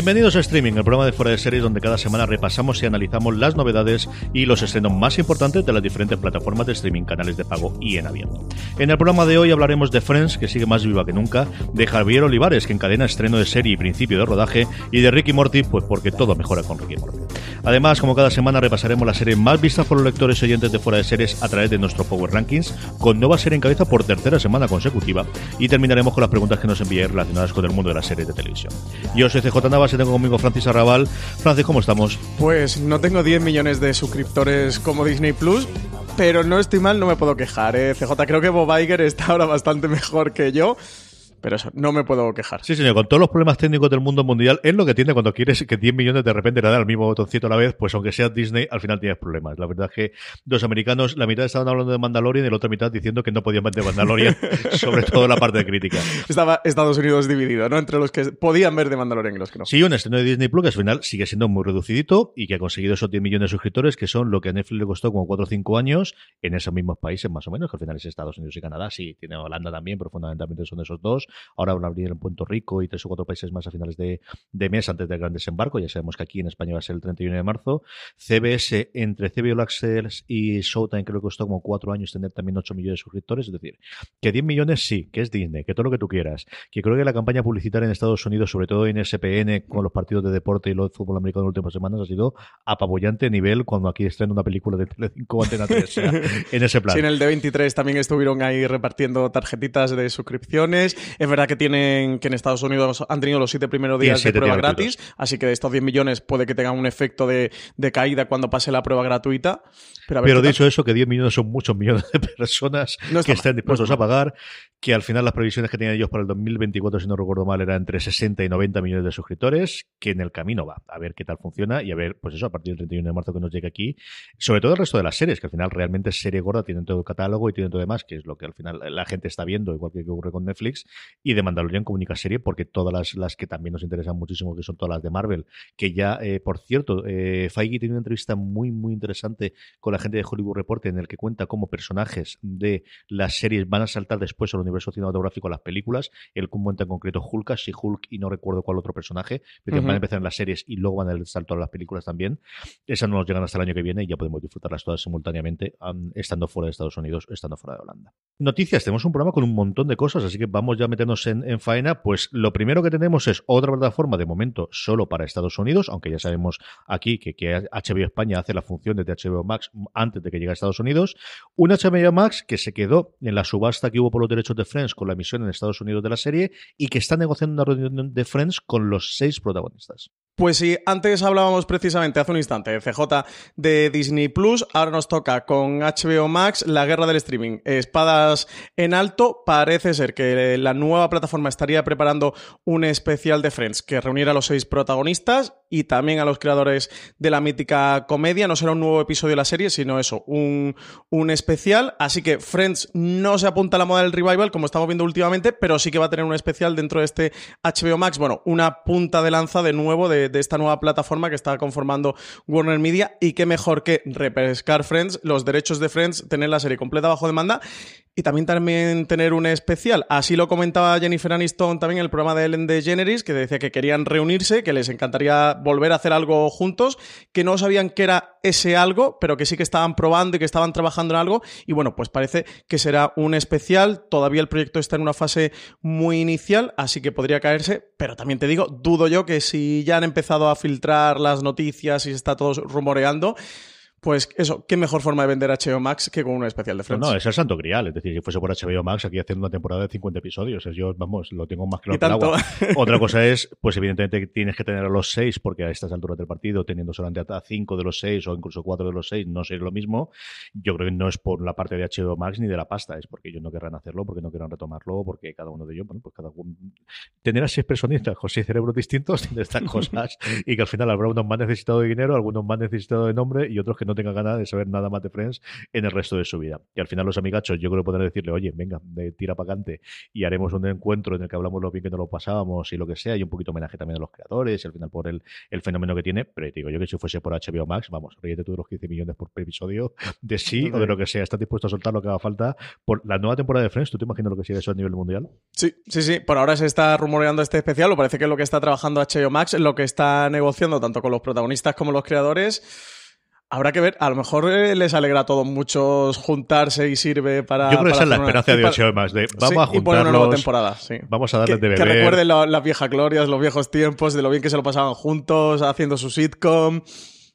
Bienvenidos a Streaming, el programa de fuera de series donde cada semana repasamos y analizamos las novedades y los estrenos más importantes de las diferentes plataformas de streaming, canales de pago y en abierto. En el programa de hoy hablaremos de Friends, que sigue más viva que nunca, de Javier Olivares, que encadena estreno de serie y principio de rodaje, y de Ricky Morty, pues porque todo mejora con Ricky Morty. Además, como cada semana repasaremos la serie más vista por los lectores y oyentes de fuera de series a través de nuestro Power Rankings, con nueva serie en cabeza por tercera semana consecutiva, y terminaremos con las preguntas que nos enviáis relacionadas con el mundo de las series de televisión. Yo soy CJ Navas y tengo conmigo Francis Arrabal. Francis, ¿cómo estamos? Pues no tengo 10 millones de suscriptores como Disney Plus, pero no estoy mal, no me puedo quejar. ¿eh? CJ, creo que Bob Iger está ahora bastante mejor que yo. Pero eso, no me puedo quejar. Sí, señor, con todos los problemas técnicos del mundo mundial, es lo que tiene cuando quieres que 10 millones de repente le den al mismo botoncito a la vez, pues aunque sea Disney, al final tienes problemas. La verdad es que los americanos, la mitad estaban hablando de Mandalorian y la otra mitad diciendo que no podían ver de Mandalorian, sobre todo la parte de crítica. Estaba Estados Unidos dividido, ¿no? Entre los que podían ver de Mandalorian y los que no. Sí, un estreno de Disney Plus que al final sigue siendo muy reducidito y que ha conseguido esos 10 millones de suscriptores, que son lo que a Netflix le costó como 4 o 5 años en esos mismos países más o menos, que al final es Estados Unidos y Canadá. Sí, tiene Holanda también, pero fundamentalmente son esos dos. Ahora van a abrir en Puerto Rico y tres o cuatro países más a finales de, de, mes antes del gran desembarco. Ya sabemos que aquí en España va a ser el 31 de marzo. CBS, entre All Access y Showtime, creo que costó como cuatro años tener también 8 millones de suscriptores. Es decir, que 10 millones sí, que es Disney, que todo lo que tú quieras. Que creo que la campaña publicitaria en Estados Unidos, sobre todo en SPN, con los partidos de deporte y los fútbol americano en las últimas semanas, ha sido apabullante a nivel cuando aquí estrena una película de Telecinco Antena 3. o sea, en ese plan. Sí, en el D23 también estuvieron ahí repartiendo tarjetitas de suscripciones. Es verdad que tienen que en Estados Unidos han tenido los siete primeros días de prueba gratis, así que de estos 10 millones puede que tengan un efecto de, de caída cuando pase la prueba gratuita. Pero, pero dicho eso, que 10 millones son muchos millones de personas no que estén dispuestos no a pagar, que al final las previsiones que tenían ellos para el 2024, si no recuerdo mal, eran entre 60 y 90 millones de suscriptores, que en el camino va a ver qué tal funciona y a ver, pues eso, a partir del 31 de marzo que nos llegue aquí, sobre todo el resto de las series, que al final realmente es serie gorda, tienen todo el catálogo y tienen todo demás, que es lo que al final la gente está viendo, igual que ocurre con Netflix, y de Mandalorian comunica serie, porque todas las, las que también nos interesan muchísimo, que son todas las de Marvel, que ya, eh, por cierto, eh, Feige tiene una entrevista muy, muy interesante con la gente de Hollywood Report en el que cuenta cómo personajes de las series van a saltar después al universo cinematográfico a las películas. Él cuenta en concreto Hulk, si Hulk y no recuerdo cuál otro personaje, pero uh -huh. van a empezar en las series y luego van a saltar a las películas también. Esas no nos llegan hasta el año que viene y ya podemos disfrutarlas todas simultáneamente, um, estando fuera de Estados Unidos, estando fuera de Holanda. Noticias, tenemos un programa con un montón de cosas, así que vamos ya a en, en faena. Pues lo primero que tenemos es otra plataforma de momento solo para Estados Unidos, aunque ya sabemos aquí que, que HBO España hace las funciones de HBO Max antes de que llegue a Estados Unidos. Un HBO Max que se quedó en la subasta que hubo por los derechos de Friends con la emisión en Estados Unidos de la serie y que está negociando una reunión de Friends con los seis protagonistas. Pues sí, antes hablábamos precisamente hace un instante, CJ, de Disney Plus. Ahora nos toca con HBO Max la guerra del streaming. Espadas en alto. Parece ser que la nueva plataforma estaría preparando un especial de Friends que reuniera a los seis protagonistas y también a los creadores de la mítica comedia. No será un nuevo episodio de la serie, sino eso, un, un especial. Así que Friends no se apunta a la moda del revival, como estamos viendo últimamente, pero sí que va a tener un especial dentro de este HBO Max. Bueno, una punta de lanza de nuevo de, de esta nueva plataforma que está conformando Warner Media. Y qué mejor que repescar Friends, los derechos de Friends, tener la serie completa bajo demanda y también, también tener un especial. Así lo comentaba Jennifer Aniston también en el programa de Ellen DeGeneres, que decía que querían reunirse, que les encantaría volver a hacer algo juntos, que no sabían que era ese algo, pero que sí que estaban probando y que estaban trabajando en algo. Y bueno, pues parece que será un especial. Todavía el proyecto está en una fase muy inicial, así que podría caerse. Pero también te digo, dudo yo que si ya han empezado a filtrar las noticias y se está todo rumoreando, pues eso, qué mejor forma de vender HBO Max que con un especial de Friends. No, no, es el santo grial. Es decir, si fuese por HBO Max, aquí haciendo una temporada de 50 episodios. Yo, vamos, lo tengo más claro que el agua. Otra cosa es, pues evidentemente tienes que tener a los seis, porque a estas alturas del partido, teniendo solamente a cinco de los seis o incluso cuatro de los seis, no sería lo mismo. Yo creo que no es por la parte de HBO Max ni de la pasta, es porque ellos no querrán hacerlo, porque no querrán retomarlo, porque cada uno de ellos, bueno, pues cada uno. Tener a seis personistas con seis cerebros distintos de estas cosas y que al final habrá unos más necesitados de dinero, algunos más necesitados de nombre y otros que no tengan ganas de saber nada más de Friends en el resto de su vida. Y al final los amigachos yo creo que podrán decirle, oye, venga, de tira para adelante y haremos un encuentro en el que hablamos lo bien que nos lo pasábamos y lo que sea, y un poquito homenaje también a los creadores y al final por el, el fenómeno que tiene. Pero digo yo que si fuese por HBO Max, vamos, ríete tú de los 15 millones por episodio de sí o de lo que sea. ¿Estás dispuesto a soltar lo que haga falta por la nueva temporada de Friends? ¿Tú te imaginas lo que sigue eso a nivel mundial? Sí, sí, sí. Por ahora se está rumoreando este especial, o parece que es lo que está trabajando HBO Max, lo que está negociando tanto con los protagonistas como los creadores Habrá que ver, a lo mejor eh, les alegra a todos muchos juntarse y sirve para. Yo creo que esa es la esperanza de HBO más, de vamos a juntarlos. una nueva temporada, sí. Vamos a darles de beber. Que recuerden las viejas glorias, los viejos tiempos, de lo bien que se lo pasaban juntos, haciendo su sitcom.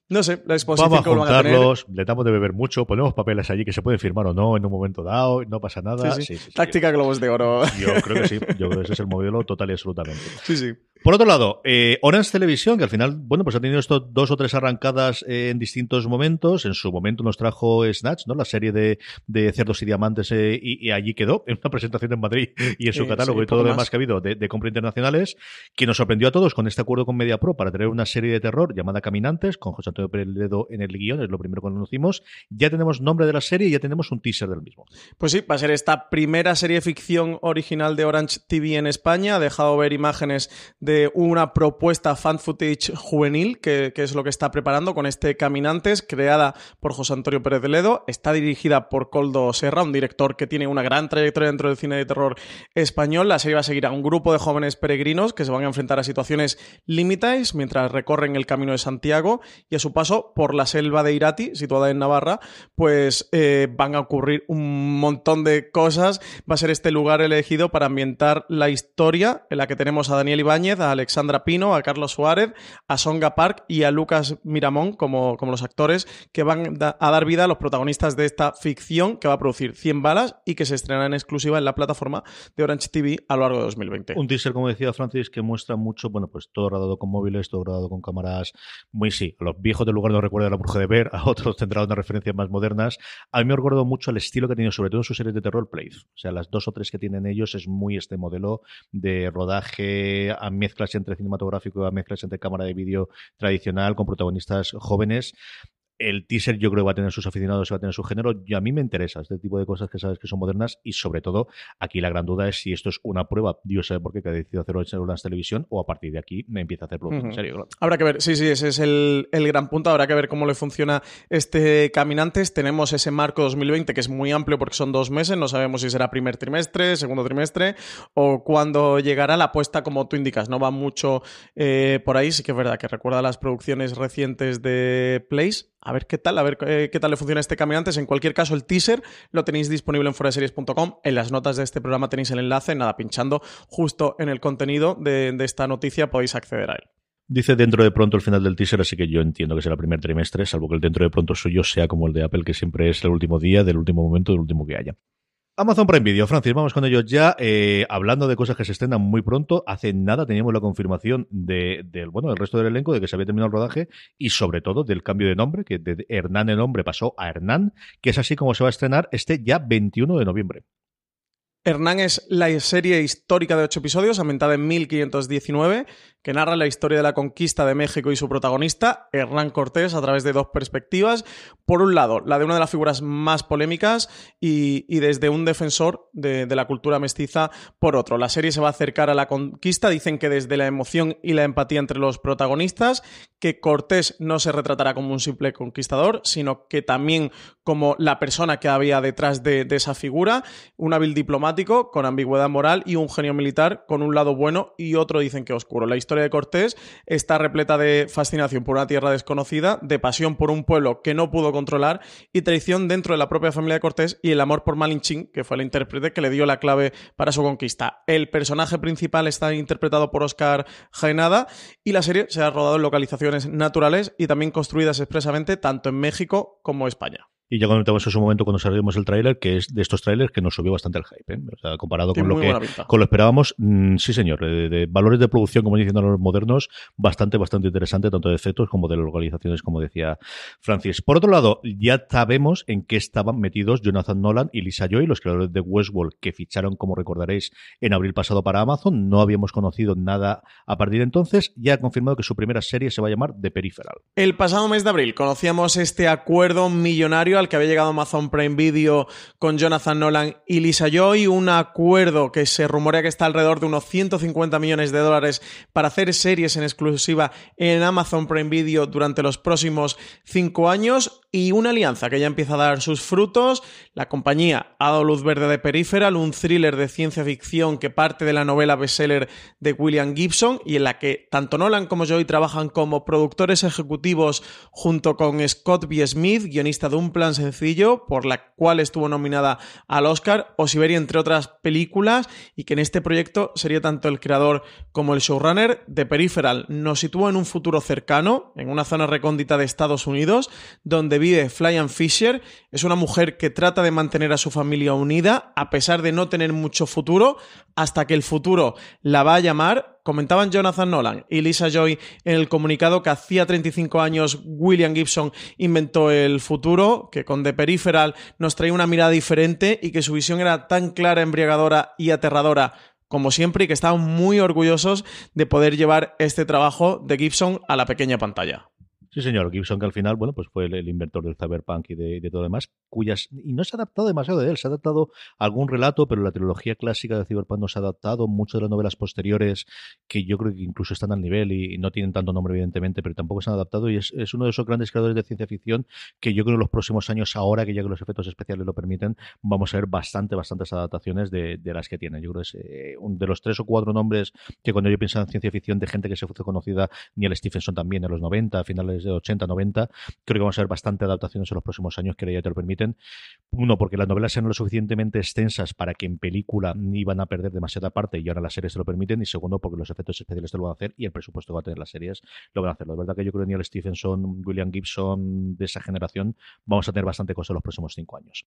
No sé, la exposición Vamos a juntarlos, le damos de beber mucho, ponemos papeles allí que se pueden firmar o no en un momento dado, no pasa nada. Sí, sí. Táctica globos de oro. Yo creo que sí, yo creo que ese es el modelo total y absolutamente. Sí, sí. Por otro lado, eh, Orange Televisión, que al final, bueno, pues ha tenido esto dos o tres arrancadas en distintos momentos. En su momento nos trajo Snatch, ¿no? La serie de, de Cerdos y Diamantes, eh, y, allí quedó, en una presentación en Madrid y en su catálogo y todo lo demás que ha habido de, de, compra internacionales, que nos sorprendió a todos con este acuerdo con Media Pro para tener una serie de terror llamada Caminantes, con José Antonio Pérez Ledo en el guion, es lo primero que conocimos. Ya tenemos nombre de la serie y ya tenemos un teaser del mismo. Pues sí, va a ser esta primera serie de ficción original de Orange TV en España. Ha dejado ver imágenes de una propuesta fan footage juvenil, que, es lo que está preparando con este Caminantes, creada por José Antonio Pérez de Ledo. Está dirigida por Coldo Serra, un director que tiene una gran trayectoria dentro del cine de terror español. La serie va a seguir a un grupo de jóvenes peregrinos que se van a enfrentar a situaciones límites mientras recorren el camino de Santiago y a su paso por la selva de Irati, situada en Navarra, pues eh, van a ocurrir un montón de cosas. Va a ser este lugar elegido para ambientar la historia en la que tenemos a Daniel Ibáñez, a Alexandra Pino, a Carlos Suárez, a Songa Park y a Lucas Miramón como, como los actores que van a dar vida a los protagonistas de esta ficción que va a producir 100 balas y que se estrenará en exclusiva en la plataforma de Orange TV a lo largo de 2020. Un teaser, como decía Francis, que muestra mucho, bueno, pues todo rodado con móviles, todo rodado con cámaras muy sí. A los viejos del lugar no recuerda la bruja de ver, a otros tendrán unas referencias más modernas. A mí me recuerdo mucho el estilo que ha tenido, sobre todo en sus series de terror, Place. O sea, las dos o tres que tienen ellos es muy este modelo de rodaje a mezclas entre cinematográfico gráfico a mezclas entre cámara de vídeo tradicional con protagonistas jóvenes el teaser yo creo que va a tener sus aficionados y va a tener su género. Y a mí me interesa este tipo de cosas que sabes que son modernas y sobre todo aquí la gran duda es si esto es una prueba, Dios sabe por qué, que ha decidido hacerlo en televisión o a partir de aquí me empieza a hacer producción en serio. Habrá que ver, sí, sí, ese es el, gran punto. Habrá que ver cómo le funciona este Caminantes. Tenemos ese marco 2020 que es muy amplio porque son dos meses, no sabemos si será primer trimestre, segundo trimestre o cuándo llegará la apuesta como tú indicas. No va mucho eh, por ahí, sí que es verdad que recuerda las producciones recientes de Place a ver qué tal, a ver eh, qué tal le funciona este Caminantes. En cualquier caso, el teaser lo tenéis disponible en foraseries.com. En las notas de este programa tenéis el enlace, nada, pinchando justo en el contenido de, esta noticia podéis acceder a él. Dice dentro de pronto el final del teaser, así que yo entiendo que será el primer trimestre, salvo que el dentro de pronto suyo sea como el de Apple, que siempre es el último día, del último momento, del último que haya. Amazon Prime Video, Francis, vamos con ellos ya. Eh, hablando de cosas que se estrenan muy pronto, hace nada teníamos la confirmación de, del bueno, del resto del elenco de que se había terminado el rodaje y sobre todo del cambio de nombre, que de Hernán el nombre pasó a Hernán, que es así como se va a estrenar este ya 21 de noviembre. Hernán es la serie histórica de ocho episodios, ambientada en 1519, que narra la historia de la conquista de México y su protagonista, Hernán Cortés, a través de dos perspectivas. Por un lado, la de una de las figuras más polémicas y, desde un defensor de, de, la cultura mestiza, por otro. La serie se va a acercar a la conquista, dicen que desde la emoción y la empatía entre los protagonistas, que Cortés no se retratará como un simple conquistador, sino que también como la persona que había detrás de, esa figura, un hábil diplomático con ambigüedad moral y un genio militar con un lado bueno y otro dicen que oscuro. La historia de Cortés está repleta de fascinación por una tierra desconocida, de pasión por un pueblo que no pudo controlar y traición dentro de la propia familia de Cortés y el amor por Malinchín, que fue el intérprete que le dio la clave para su conquista. El personaje principal está interpretado por Oscar Jaenada y la serie se ha rodado en localizaciones naturales y también construidas expresamente tanto en México como España. Y ya comentamos en su momento cuando salimos el tráiler, que es de estos trailers que nos subió bastante el hype. ¿eh? O sea, comparado con lo, que, con lo esperábamos, mm, sí señor, de, valores de producción, como diciendo los modernos, bastante, bastante interesante, tanto de efectos como de localizaciones, como decía Francis. Por otro lado, ya sabemos en qué estaban metidos Jonathan Nolan y Lisa Joy, los creadores de Westworld, que ficharon, como recordaréis, en abril pasado para Amazon. No habíamos conocido nada a partir de entonces. Ya ha confirmado que su primera serie se va a llamar The Peripheral. El pasado mes de abril conocíamos este acuerdo millonario al que había llegado Amazon Prime Video con Jonathan Nolan y Lisa Joy, un acuerdo que se rumorea que está alrededor de unos 150 millones de dólares para hacer series en exclusiva en Amazon Prime Video durante los próximos cinco años y una alianza que ya empieza a dar sus frutos. La compañía ha dado luz verde de Peripheral, un thriller de ciencia ficción que parte de la novela bestseller de William Gibson y en la que tanto Nolan como Joy trabajan como productores ejecutivos junto con Scott B. Smith, guionista de un plan sencillo por la cual estuvo nominada al Oscar o Siberia entre otras películas y que en este proyecto sería tanto el creador como el showrunner de Peripheral. Nos sitúa en un futuro cercano, en una zona recóndita de Estados Unidos, donde vive Flyan Fisher. Es una mujer que trata de mantener a su familia unida a pesar de no tener mucho futuro, hasta que el futuro la va a llamar Comentaban Jonathan Nolan y Lisa Joy en el comunicado que hacía 35 años William Gibson inventó el futuro, que con The Peripheral nos traía una mirada diferente y que su visión era tan clara, embriagadora y aterradora como siempre y que estaban muy orgullosos de poder llevar este trabajo de Gibson a la pequeña pantalla. Sí, señor. Gibson, que al final, bueno, pues fue el, inventor del cyberpunk y de, todo lo demás, cuyas. Y no se ha adaptado demasiado de él, se ha adaptado algún relato, pero la trilogía clásica de cyberpunk no se ha adaptado. Muchas de las novelas posteriores, que yo creo que incluso están al nivel y, no tienen tanto nombre, evidentemente, pero tampoco se han adaptado. Y es, uno de esos grandes creadores de ciencia ficción que yo creo que en los próximos años, ahora que ya que los efectos especiales lo permiten, vamos a ver bastante, bastantes adaptaciones de, las que tiene. Yo creo que es eh, un de los tres o cuatro nombres que cuando yo pienso en ciencia ficción de gente que se fue conocida, ni el Stephenson también en los 90, a finales de 80, 90. Creo que vamos a ver bastante adaptaciones en los próximos años que ya te lo permiten. Uno, porque las novelas sean lo suficientemente extensas para que en película ni van a perder demasiada parte y ahora las series te lo permiten. Y segundo, porque los efectos especiales te lo van a hacer y el presupuesto que va a tener las series lo van a hacer. La verdad que yo creo que Neil Stephenson, William Gibson de esa generación vamos a tener bastante cosas en los próximos cinco años.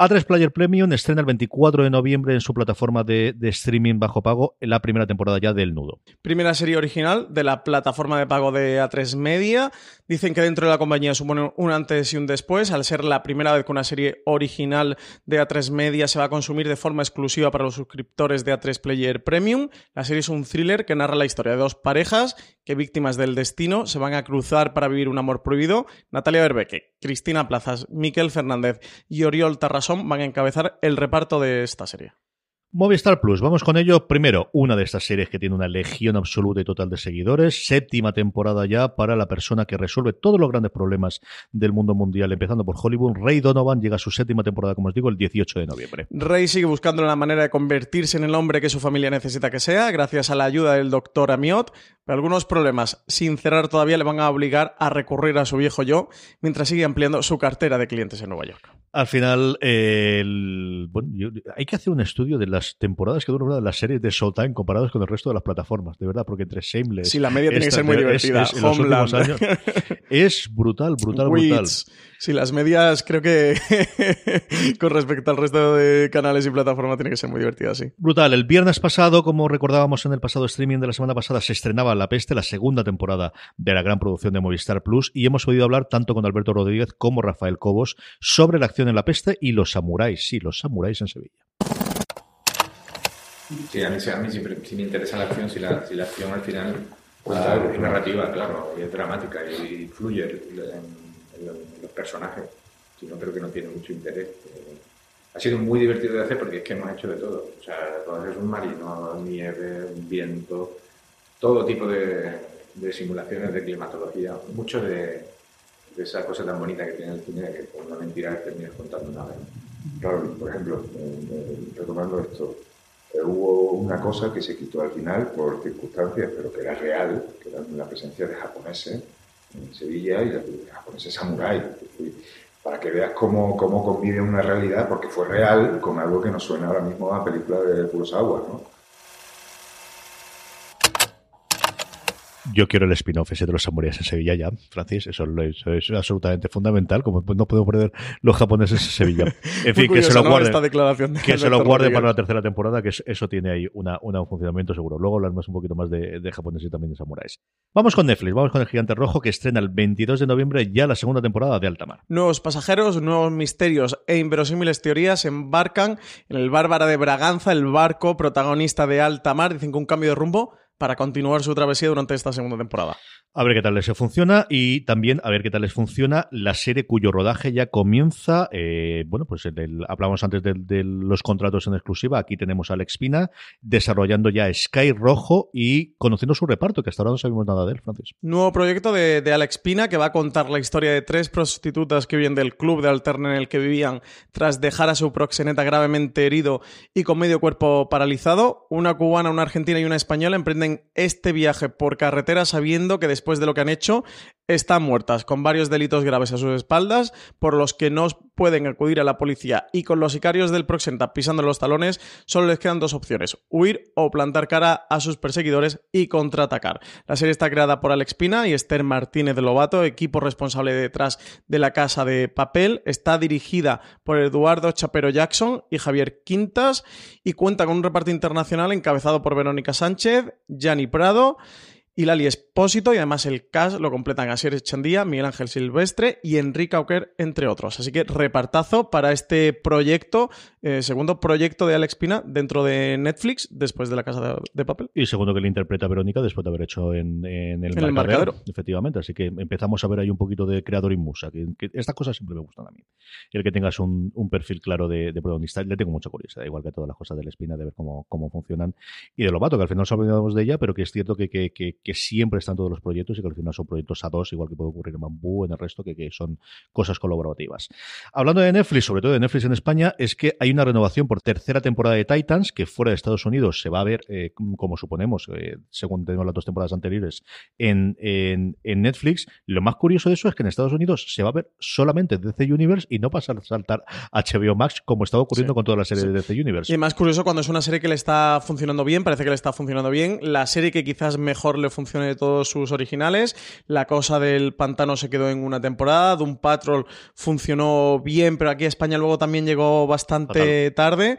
A3 Player Premium estrena el 24 de noviembre en su plataforma de, streaming bajo pago la primera temporada ya del Nudo. Primera serie original de la plataforma de pago de A3 Media. Dicen que dentro de la compañía supone un antes y un después. Al ser la primera vez que una serie original de A3 Media se va a consumir de forma exclusiva para los suscriptores de A3 Player Premium. La serie es un thriller que narra la historia de dos parejas que víctimas del destino se van a cruzar para vivir un amor prohibido. Natalia Berbeque, Cristina Plazas, Miquel Fernández y Oriol Tarras van a encabezar el reparto de esta serie. Movistar Plus, vamos con ello. Primero, una de estas series que tiene una legión absoluta y total de seguidores. Séptima temporada ya para la persona que resuelve todos los grandes problemas del mundo mundial, empezando por Hollywood. Ray Donovan llega a su séptima temporada, como os digo, el 18 de noviembre. Ray sigue buscando la manera de convertirse en el hombre que su familia necesita que sea, gracias a la ayuda del doctor Amiot. Pero algunos problemas, sin cerrar todavía, le van a obligar a recurrir a su viejo yo, mientras sigue ampliando su cartera de clientes en Nueva York. Al final, bueno, hay que hacer un estudio de las temporadas que duran las series de Showtime comparadas con el resto de las plataformas, de verdad, porque entre Shameless... Sí, la media tiene que ser muy divertida. Es, es brutal, brutal, brutal. Sí, las medias creo que con respecto al resto de canales y plataformas tiene que ser muy divertida, sí. Brutal. El viernes pasado, como recordábamos en el pasado streaming de la semana pasada, se estrenaba La Peste, la segunda temporada de la gran producción de Movistar Plus, y hemos podido hablar tanto con Alberto Rodríguez como Rafael Cobos sobre la acción en La Peste y los samuráis. Sí, los samuráis en Sevilla. Sí, a mí, siempre me interesa la acción, si la, si la acción al final es narrativa, claro, y es dramática y, fluye en, los personajes, si no creo que no tiene mucho interés. Eh, ha sido muy divertido de hacer porque es que hemos hecho de todo. O sea, todo es un marino, nieve, un viento, todo tipo de, de simulaciones de climatología, mucho de, de esa cosa tan bonita que tiene el cine que por una mentira terminas contando nada. Claro, por ejemplo, retomando esto, eh, hubo una cosa que se quitó al final por circunstancias, pero que era real, que era la presencia de japoneses en Sevilla y de japoneses samuráis. Para que veas cómo, cómo convive una realidad, porque fue real, con algo que nos suena ahora mismo a película de Kurosawa, ¿no? Yo quiero el spin-off ese de los samuráis en Sevilla ya, Francis. Eso, es absolutamente fundamental. Como no puedo perder los japoneses en Sevilla. En fin, que se lo guarden. que se lo guarde para la tercera temporada, que eso tiene ahí una, un funcionamiento seguro. Luego hablaremos un poquito más de, de japoneses y también de samuráis. Vamos con Netflix, vamos con El Gigante Rojo, que estrena el 22 de noviembre ya la segunda temporada de Altamar. Nuevos pasajeros, nuevos misterios e inverosímiles teorías embarcan en el Bárbara de Braganza, el barco protagonista de Altamar. Dicen que un cambio de rumbo para continuar su travesía durante esta segunda temporada. A ver qué tal les funciona y también a ver qué tal les funciona la serie cuyo rodaje ya comienza. Eh, bueno, pues hablamos antes de, los contratos en exclusiva. Aquí tenemos a Alex Pina desarrollando ya Sky Rojo y conociendo su reparto, que hasta ahora no sabemos nada de él, Francis. Nuevo proyecto de, Alex Pina que va a contar la historia de tres prostitutas que viven del club de alterna en el que vivían tras dejar a su proxeneta gravemente herido y con medio cuerpo paralizado. Una cubana, una argentina y una española emprenden este viaje por carretera sabiendo que después de lo que han hecho, están muertas, con varios delitos graves a sus espaldas, por los que no pueden acudir a la policía y con los sicarios del Proxenta pisando los talones, solo les quedan dos opciones, huir o plantar cara a sus perseguidores y contraatacar. La serie está creada por Alex Pina y Esther Martínez de Lobato, equipo responsable detrás de La Casa de Papel. Está dirigida por Eduardo Chapero Jackson y Javier Quintas y cuenta con un reparto internacional encabezado por Verónica Sánchez, Gianni Prado y Lali Espósito, y además el cast lo completan Asier Echandía, Miguel Ángel Silvestre y Enrique Auquer, entre otros. Así que repartazo para este proyecto, eh, segundo proyecto de Alex Pina dentro de Netflix, después de La Casa de, Papel. Y segundo que le interpreta a Verónica después de haber hecho en, el, marcadero, Efectivamente, así que empezamos a ver ahí un poquito de creador y musa, que, estas cosas siempre me gustan a mí. Y el que tengas un, perfil claro de, protagonista, le tengo mucha curiosidad, igual que todas las cosas de la Espina, de ver cómo, cómo funcionan. Y de Lobato, que al final nos olvidamos de ella, pero que es cierto que, que, que que siempre están todos los proyectos y que al final son proyectos a dos, igual que puede ocurrir en Bambú, en el resto, que, son cosas colaborativas. Hablando de Netflix, sobre todo de Netflix en España, es que hay una renovación por tercera temporada de Titans, que fuera de Estados Unidos se va a ver, eh, como suponemos, eh, según tenemos las dos temporadas anteriores, en, Netflix. Lo más curioso de eso es que en Estados Unidos se va a ver solamente DC Universe y no pasa a saltar HBO Max, como estaba ocurriendo con toda la serie de DC Universe. Y más curioso cuando es una serie que le está funcionando bien, parece que le está funcionando bien, la serie que quizás mejor le funcione de todos sus originales. La cosa del pantano se quedó en una temporada. Doom Patrol funcionó bien, pero aquí a España luego también llegó bastante tarde.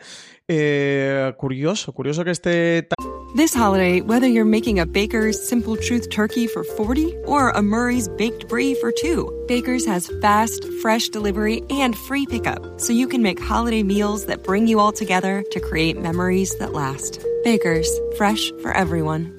Eh, curioso, curioso que esté. This holiday, whether you're making a Baker's Simple Truth turkey for 40 or a Murray's Baked Brie for 2, Baker's has fast, fresh delivery and free pickup, so you can make holiday meals that bring you all together to create memories that last. Baker's, fresh for everyone.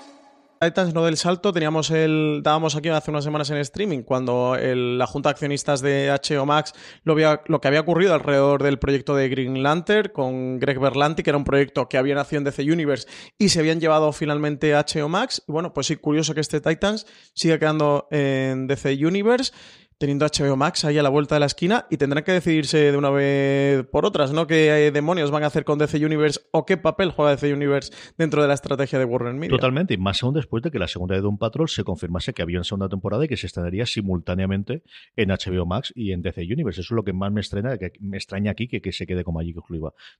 Titans no del salto, teníamos el, dábamos aquí hace unas semanas en streaming, cuando la junta de accionistas de HBO Max lo, lo que había ocurrido alrededor del proyecto de Green Lantern con Greg Berlanti, que era un proyecto que había nacido en DC Universe y se habían llevado finalmente a HBO Max. Y bueno, pues sí, curioso que este Titans siga quedando en DC Universe teniendo HBO Max ahí a la vuelta de la esquina y tendrán que decidirse de una vez por otras, ¿no? ¿Qué demonios van a hacer con DC Universe o qué papel juega DC Universe dentro de la estrategia de Warner Media? Totalmente, y más aún después de que la segunda de Doom Patrol se confirmase que había una segunda temporada y que se estrenaría simultáneamente en HBO Max y en DC Universe. Eso es lo que más me extraña, que me extraña aquí que, que se quede como allí que.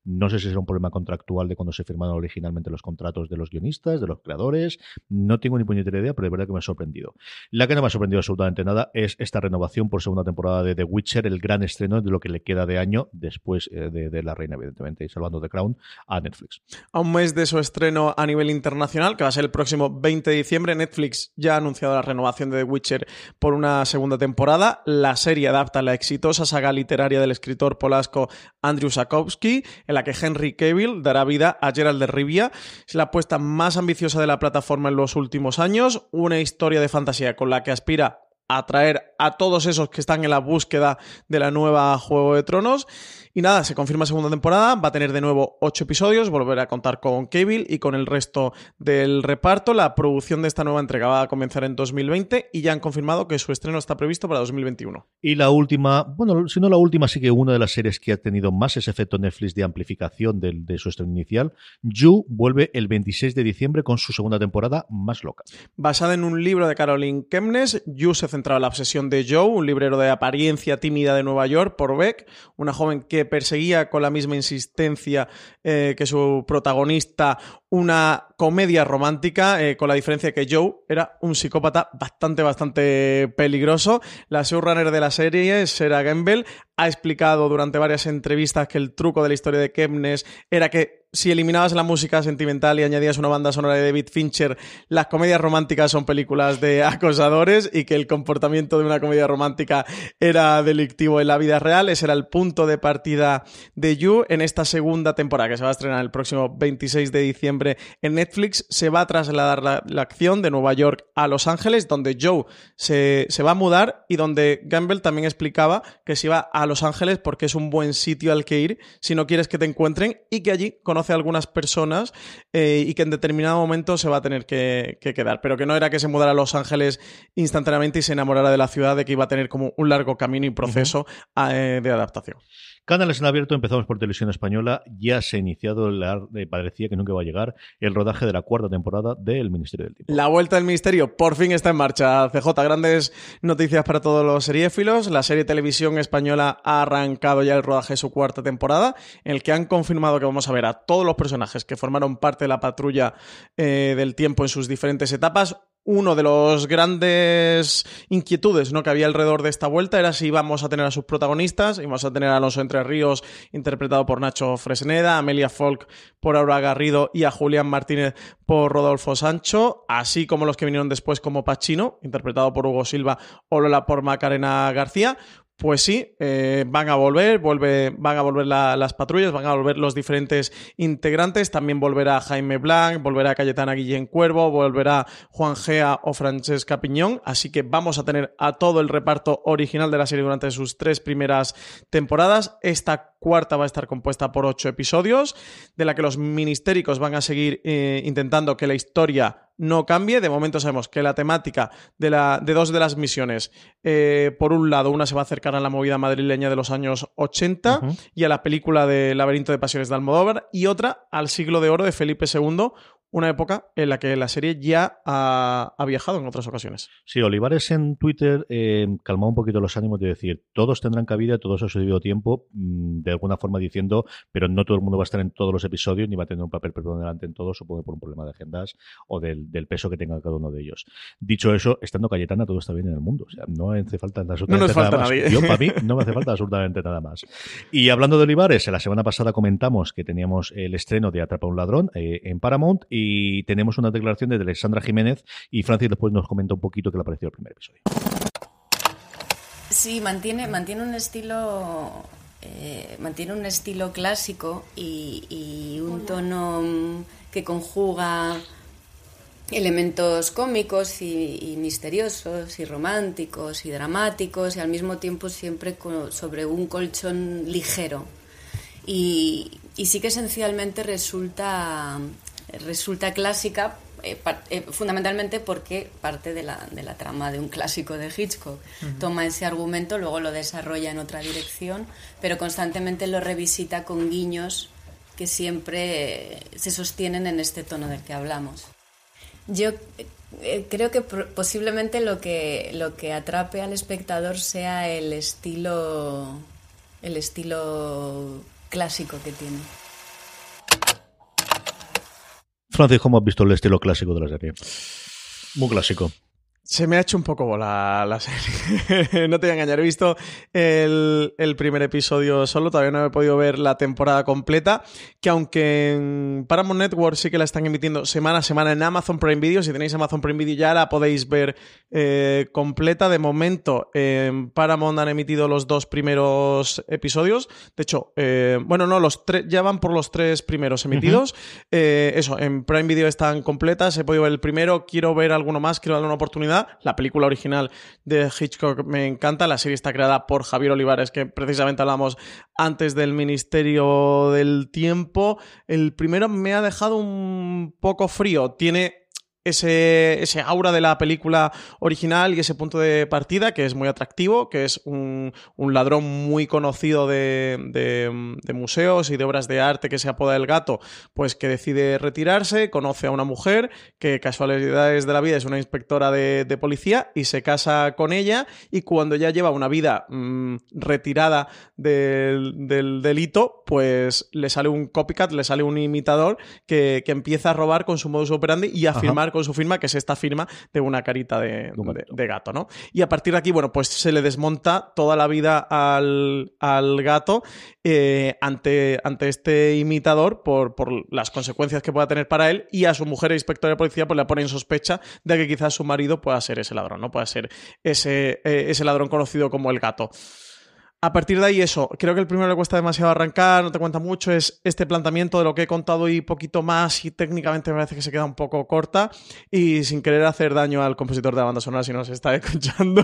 No sé si será un problema contractual de cuando se firmaron originalmente los contratos de los guionistas, de los creadores, no tengo ni puñetera idea, pero de verdad que me ha sorprendido. La que no me ha sorprendido absolutamente nada es esta renovación por segunda temporada de The Witcher, el gran estreno de lo que le queda de año después eh, de, La Reina, evidentemente, y salvando The Crown a Netflix. A un mes de su estreno a nivel internacional, que va a ser el próximo 20 de diciembre, Netflix ya ha anunciado la renovación de The Witcher por una segunda temporada. La serie adapta la exitosa saga literaria del escritor polasco Andrew Sakowski, en la que Henry Cavill dará vida a Gerald de Rivia. Es la apuesta más ambiciosa de la plataforma en los últimos años, una historia de fantasía con la que aspira atraer a todos esos que están en la búsqueda de la nueva Juego de Tronos. Y nada, se confirma segunda temporada, va a tener de nuevo ocho episodios, volverá a contar con Cable y con el resto del reparto. La producción de esta nueva entrega va a comenzar en 2020 y ya han confirmado que su estreno está previsto para 2021. Y la última, bueno, si no la última, sí que una de las series que ha tenido más ese efecto Netflix de amplificación de, de su estreno inicial, You vuelve el 26 de diciembre con su segunda temporada más loca. Basada en un libro de Caroline Kemnes, You se centraba en la obsesión de Joe, un librero de apariencia tímida de Nueva York, por Beck, una joven que perseguía con la misma insistencia eh, que su protagonista una comedia romántica, eh, con la diferencia que Joe era un psicópata bastante, bastante peligroso. La showrunner de la serie, Sarah Gamble, ha explicado durante varias entrevistas que el truco de la historia de Kemnes era que si eliminabas la música sentimental y añadías una banda sonora de David Fincher, las comedias románticas son películas de acosadores y que el comportamiento de una comedia romántica era delictivo en la vida real. Ese era el punto de partida de You en esta segunda temporada que se va a estrenar el próximo 26 de diciembre en Netflix. Se va a trasladar la, acción de Nueva York a Los Ángeles, donde Joe se, se va a mudar y donde Gamble también explicaba que se iba a Los Ángeles porque es un buen sitio al que ir si no quieres que te encuentren y que allí conoce a algunas personas eh, y que en determinado momento se va a tener que, quedar. Pero que no era que se mudara a Los Ángeles instantáneamente y se enamorara de la ciudad, de que iba a tener como un largo camino y proceso eh, de adaptación. Canales en abierto, empezamos por televisión española. Ya se ha iniciado, la, eh, parecía que nunca va a llegar, el rodaje de la cuarta temporada del Ministerio del Tiempo. La vuelta del Ministerio por fin está en marcha. CJ, grandes noticias para todos los seriéfilos. La serie televisión española ha arrancado ya el rodaje de su cuarta temporada, en el que han confirmado que vamos a ver a todos los personajes que formaron parte de la patrulla eh, del tiempo en sus diferentes etapas uno de los grandes inquietudes ¿no? que había alrededor de esta vuelta era si íbamos a tener a sus protagonistas, íbamos a tener a Alonso Entre Ríos, interpretado por Nacho Fresneda, a Amelia Folk por Aura Garrido y a Julián Martínez por Rodolfo Sancho, así como los que vinieron después como Pachino, interpretado por Hugo Silva o Lola por Macarena García. Pues sí, eh, van a volver, vuelve, van a volver las patrullas, van a volver los diferentes integrantes, también volverá Jaime Blanc, volverá Cayetana Guillén Cuervo, volverá Juan Gea o Francesca Piñón, así que vamos a tener a todo el reparto original de la serie durante sus tres primeras temporadas. Esta cuarta va a estar compuesta por ocho episodios, de la que los ministéricos van a seguir eh, intentando que la historia no cambie. De momento sabemos que la temática de, la, de dos de las misiones, eh, por un lado, una se va a acercar a la movida madrileña de los años 80 y a la película de Laberinto de Pasiones de Almodóvar, y otra al siglo de oro de Felipe II, una época en la que la serie ya ha, viajado en otras ocasiones. Sí, Olivares en Twitter eh, calmó un poquito los ánimos de decir, todos tendrán cabida, todos a su debido tiempo, mm, de alguna forma diciendo, pero no todo el mundo va a estar en todos los episodios ni va a tener un papel preponderante en todos, supongo por un problema de agendas o del, peso que tenga cada uno de ellos. Dicho eso, estando Cayetana, todo está bien en el mundo. O sea, no hace falta absolutamente nada más. Yo, para mí, no me hace falta absolutamente nada más. Y hablando de Olivares, la semana pasada comentamos que teníamos el estreno de Atrapa un ladrón eh, en Paramount y y tenemos una declaración de Alexandra Jiménez y Francis después nos comenta un poquito qué le ha parecido el primer episodio. Sí, mantiene, mantiene un estilo eh, mantiene un estilo clásico y, un tono que conjuga elementos cómicos y, misteriosos y románticos y dramáticos y al mismo tiempo siempre sobre un colchón ligero. Y, y sí que esencialmente resulta resulta clásica eh, eh, fundamentalmente porque parte de la, de la, trama de un clásico de Hitchcock. Toma ese argumento, luego lo desarrolla en otra dirección, pero constantemente lo revisita con guiños que siempre se sostienen en este tono del que hablamos. Yo creo que posiblemente lo que, lo que atrape al espectador sea el estilo, el estilo clásico que tiene. Francis, ¿cómo has visto el estilo clásico de la serie? Muy clásico. Se me ha hecho un poco bola la serie. no te voy a engañar. He visto el, primer episodio solo. Todavía no he podido ver la temporada completa. Que aunque en Paramount Network sí que la están emitiendo semana a semana en Amazon Prime Video. Si tenéis Amazon Prime Video ya la podéis ver eh, completa. De momento en Paramount han emitido los dos primeros episodios. De hecho, eh, bueno, no, los tres ya van por los tres primeros emitidos. Eh, eso, en Prime Video están completas. He podido ver el primero. Quiero ver alguno más. Quiero darle una oportunidad la película original de Hitchcock me encanta. La serie está creada por Javier Olivares, que precisamente hablamos antes del Ministerio del Tiempo. El primero me ha dejado un poco frío. Tiene ese, ese, aura de la película original y ese punto de partida que es muy atractivo, que es un, ladrón muy conocido de, de, museos y de obras de arte que se apoda el gato, pues que decide retirarse, conoce a una mujer que casualidades de la vida es una inspectora de, policía y se casa con ella y cuando ya lleva una vida mm, retirada del, delito, pues le sale un copycat, le sale un imitador que, empieza a robar con su modus operandi y a firmar con su firma, que es esta firma de una carita de, gato, ¿no? Y a partir de aquí, bueno, pues se le desmonta toda la vida al, gato eh, ante, ante este imitador por, por, las consecuencias que pueda tener para él y a su mujer, inspectora de policía, pues le pone en sospecha de que quizás su marido pueda ser ese ladrón, ¿no? Pueda ser ese, eh, ese ladrón conocido como el gato. A partir de ahí, eso, creo que el primero le cuesta demasiado arrancar, no te cuenta mucho, es este planteamiento de lo que he contado y poquito más y técnicamente me parece que se queda un poco corta y sin querer hacer daño al compositor de la banda sonora si no se está escuchando,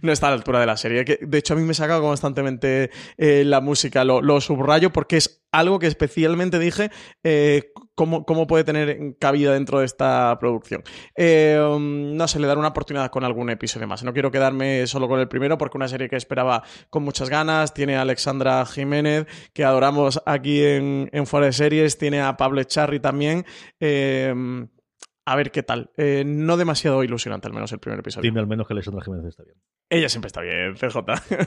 no está a la altura de la serie. Que, de hecho, a mí me saca constantemente eh, la música, lo, lo, subrayo porque es algo que especialmente dije eh, cómo, puede tener cabida dentro de esta producción. Eh, no sé, le dar una oportunidad con algún episodio más. No quiero quedarme solo con el primero porque una serie que esperaba con muchas ganas. Tiene a Alexandra Jiménez, que adoramos aquí en, en Fuera de Series. Tiene a Pablo Charri también. Eh, a ver qué tal. no demasiado ilusionante, al menos el primer episodio. Dime al menos que Alexandra Jiménez está bien. Ella siempre está bien, CJ.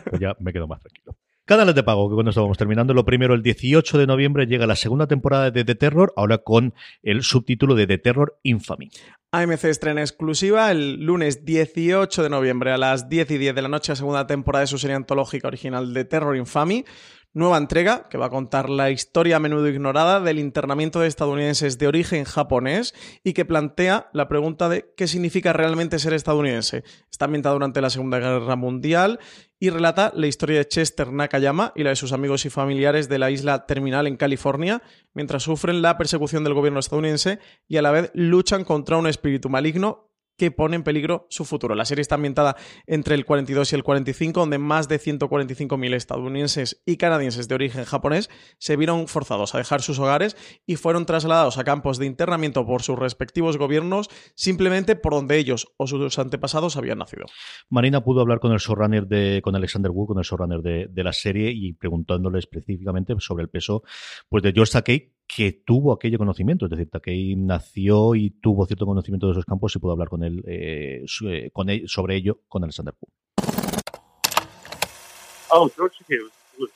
Pues ya me quedo más tranquilo. Canales de pago, que con esto vamos terminando. Lo primero, el 18 de noviembre llega la segunda temporada de The Terror, ahora con el subtítulo de The Terror Infamy. AMC estrena exclusiva el lunes 18 de noviembre a las 10 y 10 de la noche, segunda temporada de su serie antológica original de Terror Infamy. Nueva entrega que va a contar la historia a menudo ignorada del internamiento de estadounidenses de origen japonés y que plantea la pregunta de qué significa realmente ser estadounidense. Está ambientada durante la Segunda Guerra Mundial y relata la historia de Chester Nakayama y la de sus amigos y familiares de la isla Terminal en California, mientras sufren la persecución del gobierno estadounidense y a la vez luchan contra un espíritu maligno que pone en peligro su futuro. La serie está ambientada entre el 42 y el 45, donde más de 145.000 estadounidenses y canadienses de origen japonés se vieron forzados a dejar sus hogares y fueron trasladados a campos de internamiento por sus respectivos gobiernos simplemente por donde ellos o sus antepasados habían nacido. Marina pudo hablar con el showrunner de, con Alexander Wu, con el showrunner de, la serie y preguntándole específicamente sobre el peso pues, de George Takei, que tuvo aquello conocimiento, es decir, Takei nació y tuvo cierto conocimiento de esos campos y pudo hablar con él, eh, eh, con él sobre ello con Alexander Wu. Oh, George Takei was, was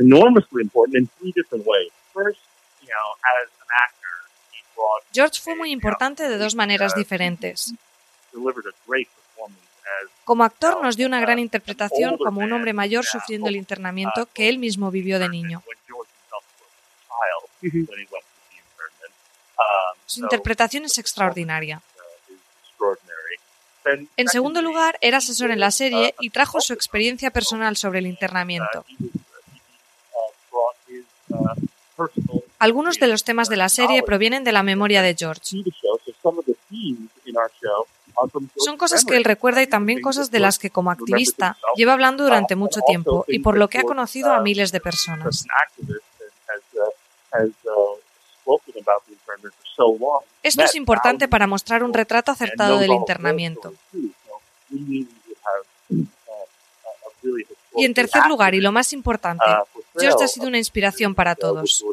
enormously important in three different ways. First, you know, as an actor, he brought George fue muy importante de dos maneras diferentes. Como actor nos dio una gran interpretación como un hombre mayor sufriendo el internamiento que él mismo vivió de niño. Su interpretación es extraordinaria. En segundo lugar, era asesor en la serie y trajo su experiencia personal sobre el internamiento. Algunos de los temas de la serie provienen de la memoria de George. Son cosas que él recuerda y también cosas de las que como activista lleva hablando durante mucho tiempo y por lo que ha conocido a miles de personas. Esto es importante para mostrar un retrato acertado del internamiento. Y en tercer lugar, y lo más importante, George ha sido una inspiración para todos.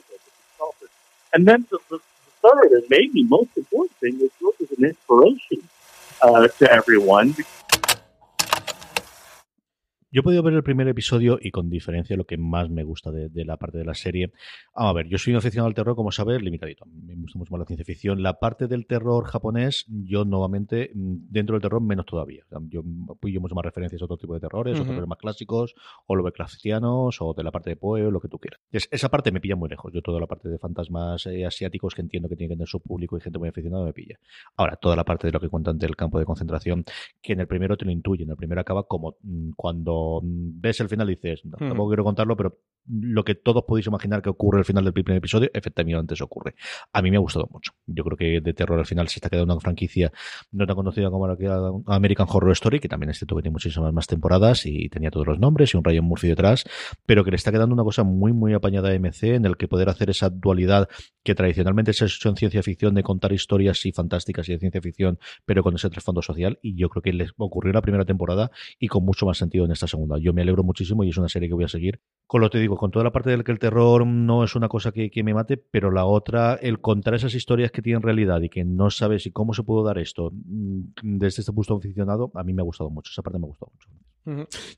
Yo he podido ver el primer episodio y con diferencia lo que más me gusta de, la parte de la serie. Vamos a ver, yo soy un aficionado al terror, como sabes, limitadito. Me gusta mucho más la ciencia ficción. La parte del terror japonés, yo nuevamente, mm, dentro del terror, menos todavía. Yo apoyo mucho más referencias a otro tipo de terrores, o terrores más clásicos, o Lovecraftianos, o de la parte de Poe, lo que tú quieras. esa parte me pilla muy lejos. Yo toda la parte de fantasmas eh, asiáticos, que entiendo que tiene que tener su público y gente muy aficionada, me pilla. Ahora, toda la parte de lo que cuentan del campo de concentración, que en el primero te lo intuyen. En el primero acaba como mm, cuando ves el final y dices, no, hmm. tampoco quiero contarlo, pero lo que todos podéis imaginar que ocurre al final del primer episodio, efectivamente se ocurre. A mí me ha gustado mucho. Yo creo que de terror al final se está quedando una franquicia no tan conocida como la que American Horror Story, que también este tuvo que muchísimas más temporadas y tenía todos los nombres y un Ryan Murphy detrás, pero que le está quedando una cosa muy, muy apañada a MC en el que poder hacer esa dualidad que tradicionalmente se ha hecho en ciencia ficción de contar historias y fantásticas y de ciencia ficción, pero con ese trasfondo social. Y yo creo que les ocurrió en la primera temporada y con mucho más sentido en esta segunda. Yo me alegro muchísimo y es una serie que voy a seguir. Con lo que te digo, con toda la parte del que el terror no es una cosa que, me mate, pero la otra, el contar esas historias que tienen realidad y que no sabes y cómo se pudo dar esto mm, desde este punto aficionado, a mí me ha gustado mucho. Esa parte me ha gustado mucho.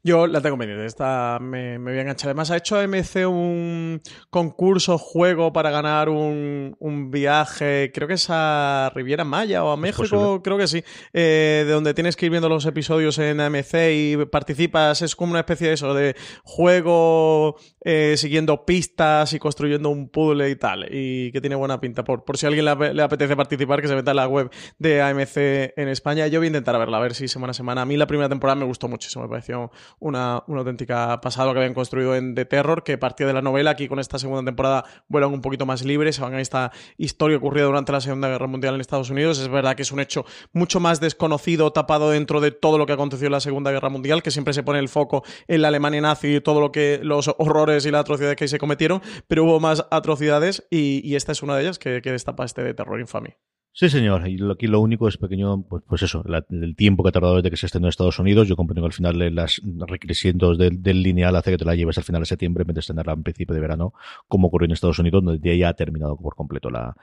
Yo la tengo pendiente, esta me, me, voy a enganchar. Además, ha hecho AMC un concurso, juego para ganar un, viaje, creo que es a Riviera Maya o a México, creo que sí, eh, de donde tienes que ir viendo los episodios en AMC y participas, es como una especie de eso, de juego eh, siguiendo pistas y construyendo un puzzle y tal, y que tiene buena pinta. Por, por si a alguien le, apetece participar, que se meta en la web de AMC en España. Yo voy a intentar verla, a ver si semana a semana. A mí la primera temporada me gustó muchísimo, me pareció una, una auténtica pasada que habían construido en The Terror, que partía de la novela. Aquí con esta segunda temporada vuelan un poquito más libres, se van a esta historia ocurrida durante la Segunda Guerra Mundial en Estados Unidos. Es verdad que es un hecho mucho más desconocido, tapado dentro de todo lo que aconteció en la Segunda Guerra Mundial, que siempre se pone el foco en la Alemania nazi y todo lo que los horrores y las atrocidades que se cometieron, pero hubo más atrocidades y, esta es una de ellas que, que destapa este de terror infame. Sí, señor. Y aquí lo único es pequeño, pues, pues eso, el tiempo que ha tardado desde que se estrenó en Estados Unidos. Yo comprendo que al final las requerimientos del, lineal hace que te la lleves al final de septiembre en vez de estrenarla en principio de verano, como ocurrió en Estados Unidos, donde ya ha terminado por completo la,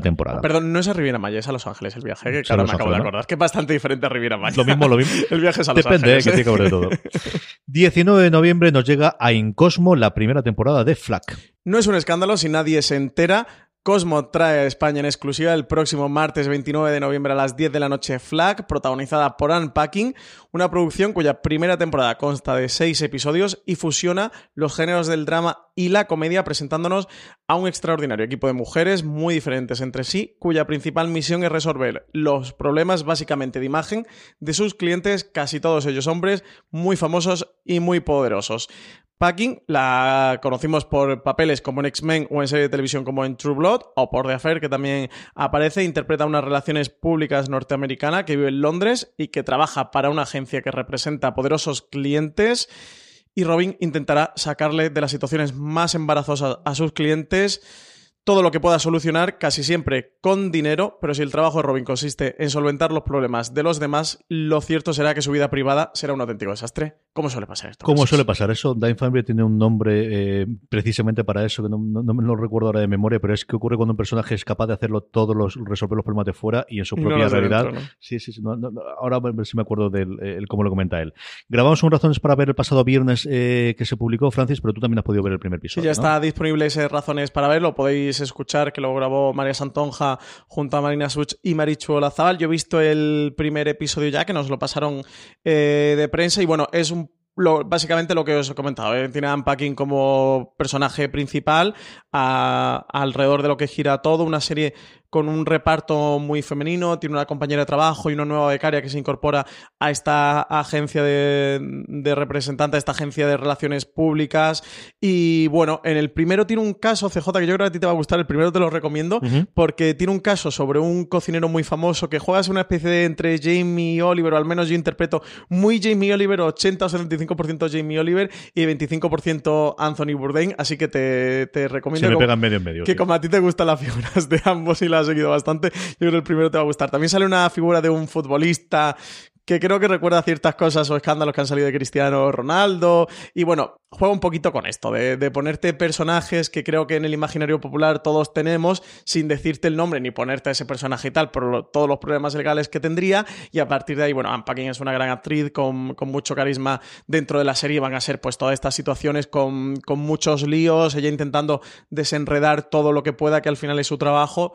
temporada. Perdón, no es a Riviera Maya, es a Los Ángeles el viaje, que claro, me acabo de acordar. que es bastante diferente a Riviera Maya. Lo mismo, lo mismo. el viaje es a Los Depende, Ángeles. Depende, que tiene que todo. 19 de noviembre nos llega a Incosmo la primera temporada de Flack. No es un escándalo si nadie se entera. Cosmo trae a España en exclusiva el próximo martes 29 de noviembre a las 10 de la noche Flag, protagonizada por Unpacking, una producción cuya primera temporada consta de seis episodios y fusiona los géneros del drama y la comedia presentándonos a un extraordinario equipo de mujeres muy diferentes entre sí, cuya principal misión es resolver los problemas básicamente de imagen de sus clientes, casi todos ellos hombres, muy famosos y muy poderosos. Packing la conocimos por papeles como en X-Men o en serie de televisión como en True Blood o por The Affair que también aparece, interpreta unas relaciones públicas norteamericana que vive en Londres y que trabaja para una agencia que representa a poderosos clientes. Y Robin intentará sacarle de las situaciones más embarazosas a sus clientes todo lo que pueda solucionar, casi siempre con dinero, pero si el trabajo de Robin consiste en solventar los problemas de los demás, lo cierto será que su vida privada será un auténtico desastre. ¿Cómo suele pasar esto? ¿Cómo suele pasar eso? Dime Family tiene un nombre eh, precisamente para eso, que no, lo recuerdo ahora de memoria, pero es que ocurre cuando un personaje es capaz de hacerlo todos los, resolver los problemas de fuera y en su propia realidad. Sí, sí, sí. ahora si me acuerdo de cómo lo comenta él. Grabamos un Razones para ver el pasado viernes eh, que se publicó, Francis, pero tú también has podido ver el primer episodio. Sí, ya está disponible ese Razones para verlo. Podéis escuchar que lo grabó María Santonja junto a Marina Such y Marichu Olazabal. Yo he visto el primer episodio ya, que nos lo pasaron eh, de prensa, y bueno, es un básicamente lo que os he comentado. ¿eh? Tiene a Unpacking como personaje principal, alrededor de lo que gira todo, una serie con un reparto muy femenino, tiene una compañera de trabajo y una nueva becaria que se incorpora a esta agencia de, de representante, a esta agencia de relaciones públicas. Y bueno, en el primero tiene un caso, CJ, que yo creo que a ti te va a gustar, el primero te lo recomiendo, porque tiene un caso sobre un cocinero muy famoso que juega una especie de entre Jamie Oliver, o al menos yo interpreto muy Jamie Oliver, 80 o 75% Jamie Oliver y 25% Anthony Bourdain, así que te, te recomiendo Se me pegan medio en medio, que como a ti te gustan las figuras de ambos y las seguido bastante, yo creo que el primero te va a gustar. También sale una figura de un futbolista que creo que recuerda ciertas cosas o escándalos que han salido de Cristiano Ronaldo. Y bueno, juega un poquito con esto, de, ponerte personajes que creo que en el imaginario popular todos tenemos, sin decirte el nombre ni ponerte a ese personaje y tal, por todos los problemas legales que tendría. Y a partir de ahí, bueno, Anne Paquin es una gran actriz con, mucho carisma dentro de la serie. Van a ser pues todas estas situaciones con, con muchos líos, ella intentando desenredar todo lo que pueda, que al final es su trabajo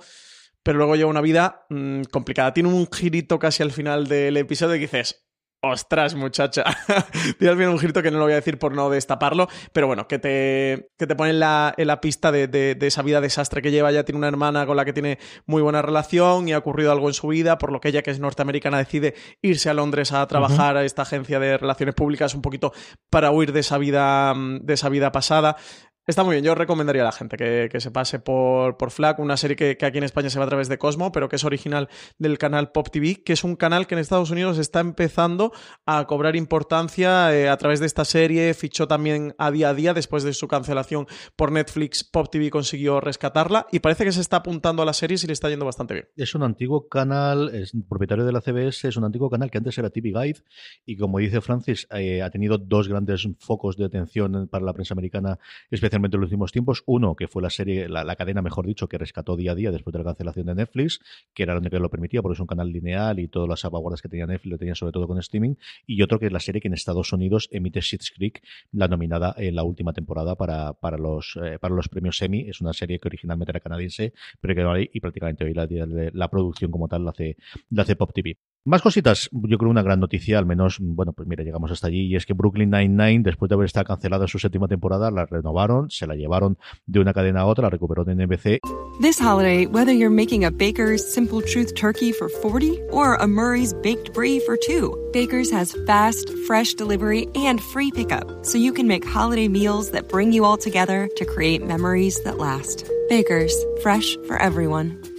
pero luego lleva una vida mm, complicada. Tiene un girito casi al final del episodio y dices, Ostras, muchacha. Tiene al final un girito que no lo voy a decir por no destaparlo, pero bueno, que te, que te pone en la, pista de, esa vida desastre que lleva. Ya tiene una hermana con la que tiene muy buena relación y ha ocurrido algo en su vida, por lo que ella, que es norteamericana, decide irse a Londres a trabajar a esta agencia de relaciones públicas un poquito para huir de esa vida, mm, de esa vida pasada. Está muy bien, yo recomendaría a la gente que, se pase por, por FLAC, una serie que, aquí en España se va a través de Cosmo, pero que es original del canal Pop TV, que es un canal que en Estados Unidos está empezando a cobrar importancia eh, a través de esta serie, fichó también a día a día después de su cancelación por Netflix, Pop TV consiguió rescatarla y parece que se está apuntando a la serie y le está yendo bastante bien. Es un antiguo canal, es propietario de la CBS, es un antiguo canal que antes era TV Guide y como dice Francis, eh, ha tenido dos grandes focos de atención para la prensa americana, especialmente en los últimos tiempos. Uno, que fue la serie, la, cadena, mejor dicho, que rescató día a día después de la cancelación de Netflix, que era donde que lo permitía, porque es un canal lineal y todas las salvaguardas que tenía Netflix lo tenía sobre todo con streaming. Y otro que es la serie que en Estados Unidos emite Schitt's Creek, la nominada en la última temporada para, para, los, eh, para los premios Emmy. Es una serie que originalmente era canadiense, pero que no hay y prácticamente hoy la, la, producción como tal la hace, la hace Pop TV. Más cositas, yo creo una gran noticia, al menos, bueno, pues mira, llegamos hasta allí, y es que Brooklyn Nine-Nine, después de haber estado cancelada su séptima temporada, la renovaron, se la llevaron de una cadena a otra, la recuperó de NBC. This holiday, whether you're making a Baker's Simple Truth turkey for 40 or a Murray's Baked Brie for 2, Baker's has fast, fresh delivery and free pickup, so you can make holiday meals that bring you all together to create memories that last. Baker's, fresh for everyone.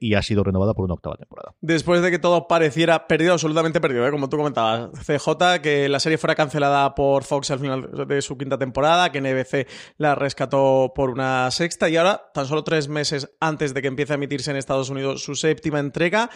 y ha sido renovada por una octava temporada. Después de que todo pareciera perdido, absolutamente perdido, ¿eh? como tú comentabas, CJ, que la serie fuera cancelada por Fox al final de su quinta temporada, que NBC la rescató por una sexta y ahora, tan solo tres meses antes de que empiece a emitirse en Estados Unidos su séptima entrega,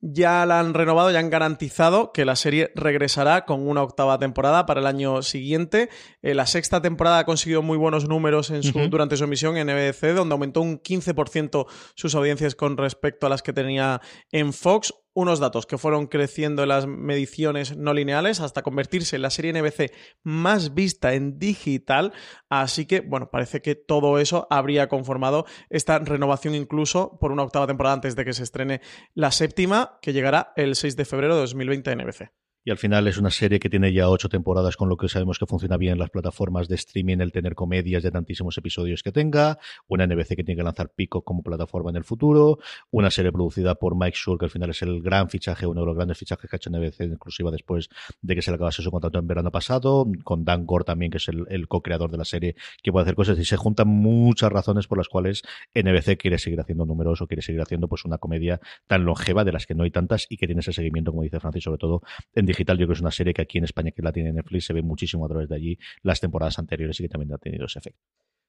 ya la han renovado, ya han garantizado que la serie regresará con una octava temporada para el año siguiente. Eh, la sexta temporada ha conseguido muy buenos números en su, durante su emisión en NBC, donde aumentó un 15% sus audiencias con respecto a las que tenía en Fox unos datos que fueron creciendo en las mediciones no lineales hasta convertirse en la serie NBC más vista en digital. Así que, bueno, parece que todo eso habría conformado esta renovación incluso por una octava temporada antes de que se estrene la séptima, que llegará el 6 de febrero de 2020 en NBC y al final es una serie que tiene ya ocho temporadas, con lo que sabemos que funciona bien en las plataformas de streaming, el tener comedias de tantísimos episodios que tenga, una NBC que tiene que lanzar Pico como plataforma en el futuro, una serie producida por Mike Schur, que al final es el gran fichaje, uno de los grandes fichajes que ha hecho NBC, inclusiva después de que se le acabase su contrato en verano pasado, con Dan Gore también, que es el, co-creador de la serie, que puede hacer cosas, y se juntan muchas razones por las cuales NBC quiere seguir haciendo números o quiere seguir haciendo pues una comedia tan longeva, de las que no hay tantas, y que tiene ese seguimiento, como dice Francis, sobre todo en digital. Yo creo que es una serie que aquí en España, que la tiene Netflix, se ve muchísimo a través de allí las temporadas anteriores y que también ha tenido ese efecto.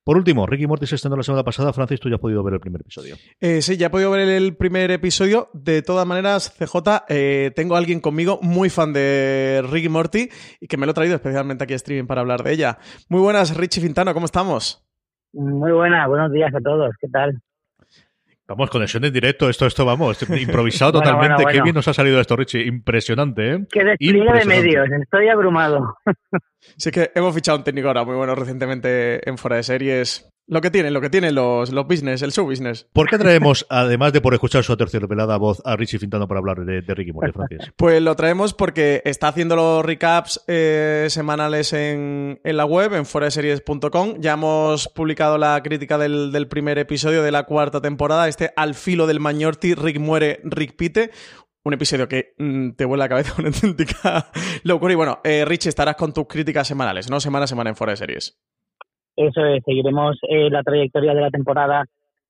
Por último, Ricky Morty se estrenó la semana pasada. Francis, tú ya has podido ver el primer episodio. Eh, sí, ya he podido ver el primer episodio. De todas maneras, CJ, eh, tengo a alguien conmigo muy fan de Ricky Morty y que me lo he traído especialmente aquí a streaming para hablar de ella. Muy buenas, Richie Fintano, ¿cómo estamos? Muy buenas, buenos días a todos. ¿Qué tal? Vamos, conexión en directo, esto, esto, vamos, improvisado totalmente. Qué bien nos ha salido esto, Richie. Impresionante, ¿eh? Qué despliegue de medios, estoy abrumado. Sí que hemos fichado un técnico ahora muy bueno recientemente en Fuera de Series. Lo que tienen, lo que tienen los, los business, el show business. ¿Por qué traemos, además de por escuchar su tercera voz, a Richie Fintano para hablar de, Ricky Morty, Francis? Pues lo traemos porque está haciendo los recaps eh, semanales en, en, la web, en foreseries.com. Ya hemos publicado la crítica del, del, primer episodio de la cuarta temporada, este Al filo del Mañorti, Rick muere, Rick pite. Un episodio que mm, te vuelve la cabeza una auténtica locura. Y bueno, eh, Richie, estarás con tus críticas semanales, ¿no? Semana a semana en Foreseries. Eso es, seguiremos eh, la trayectoria de la temporada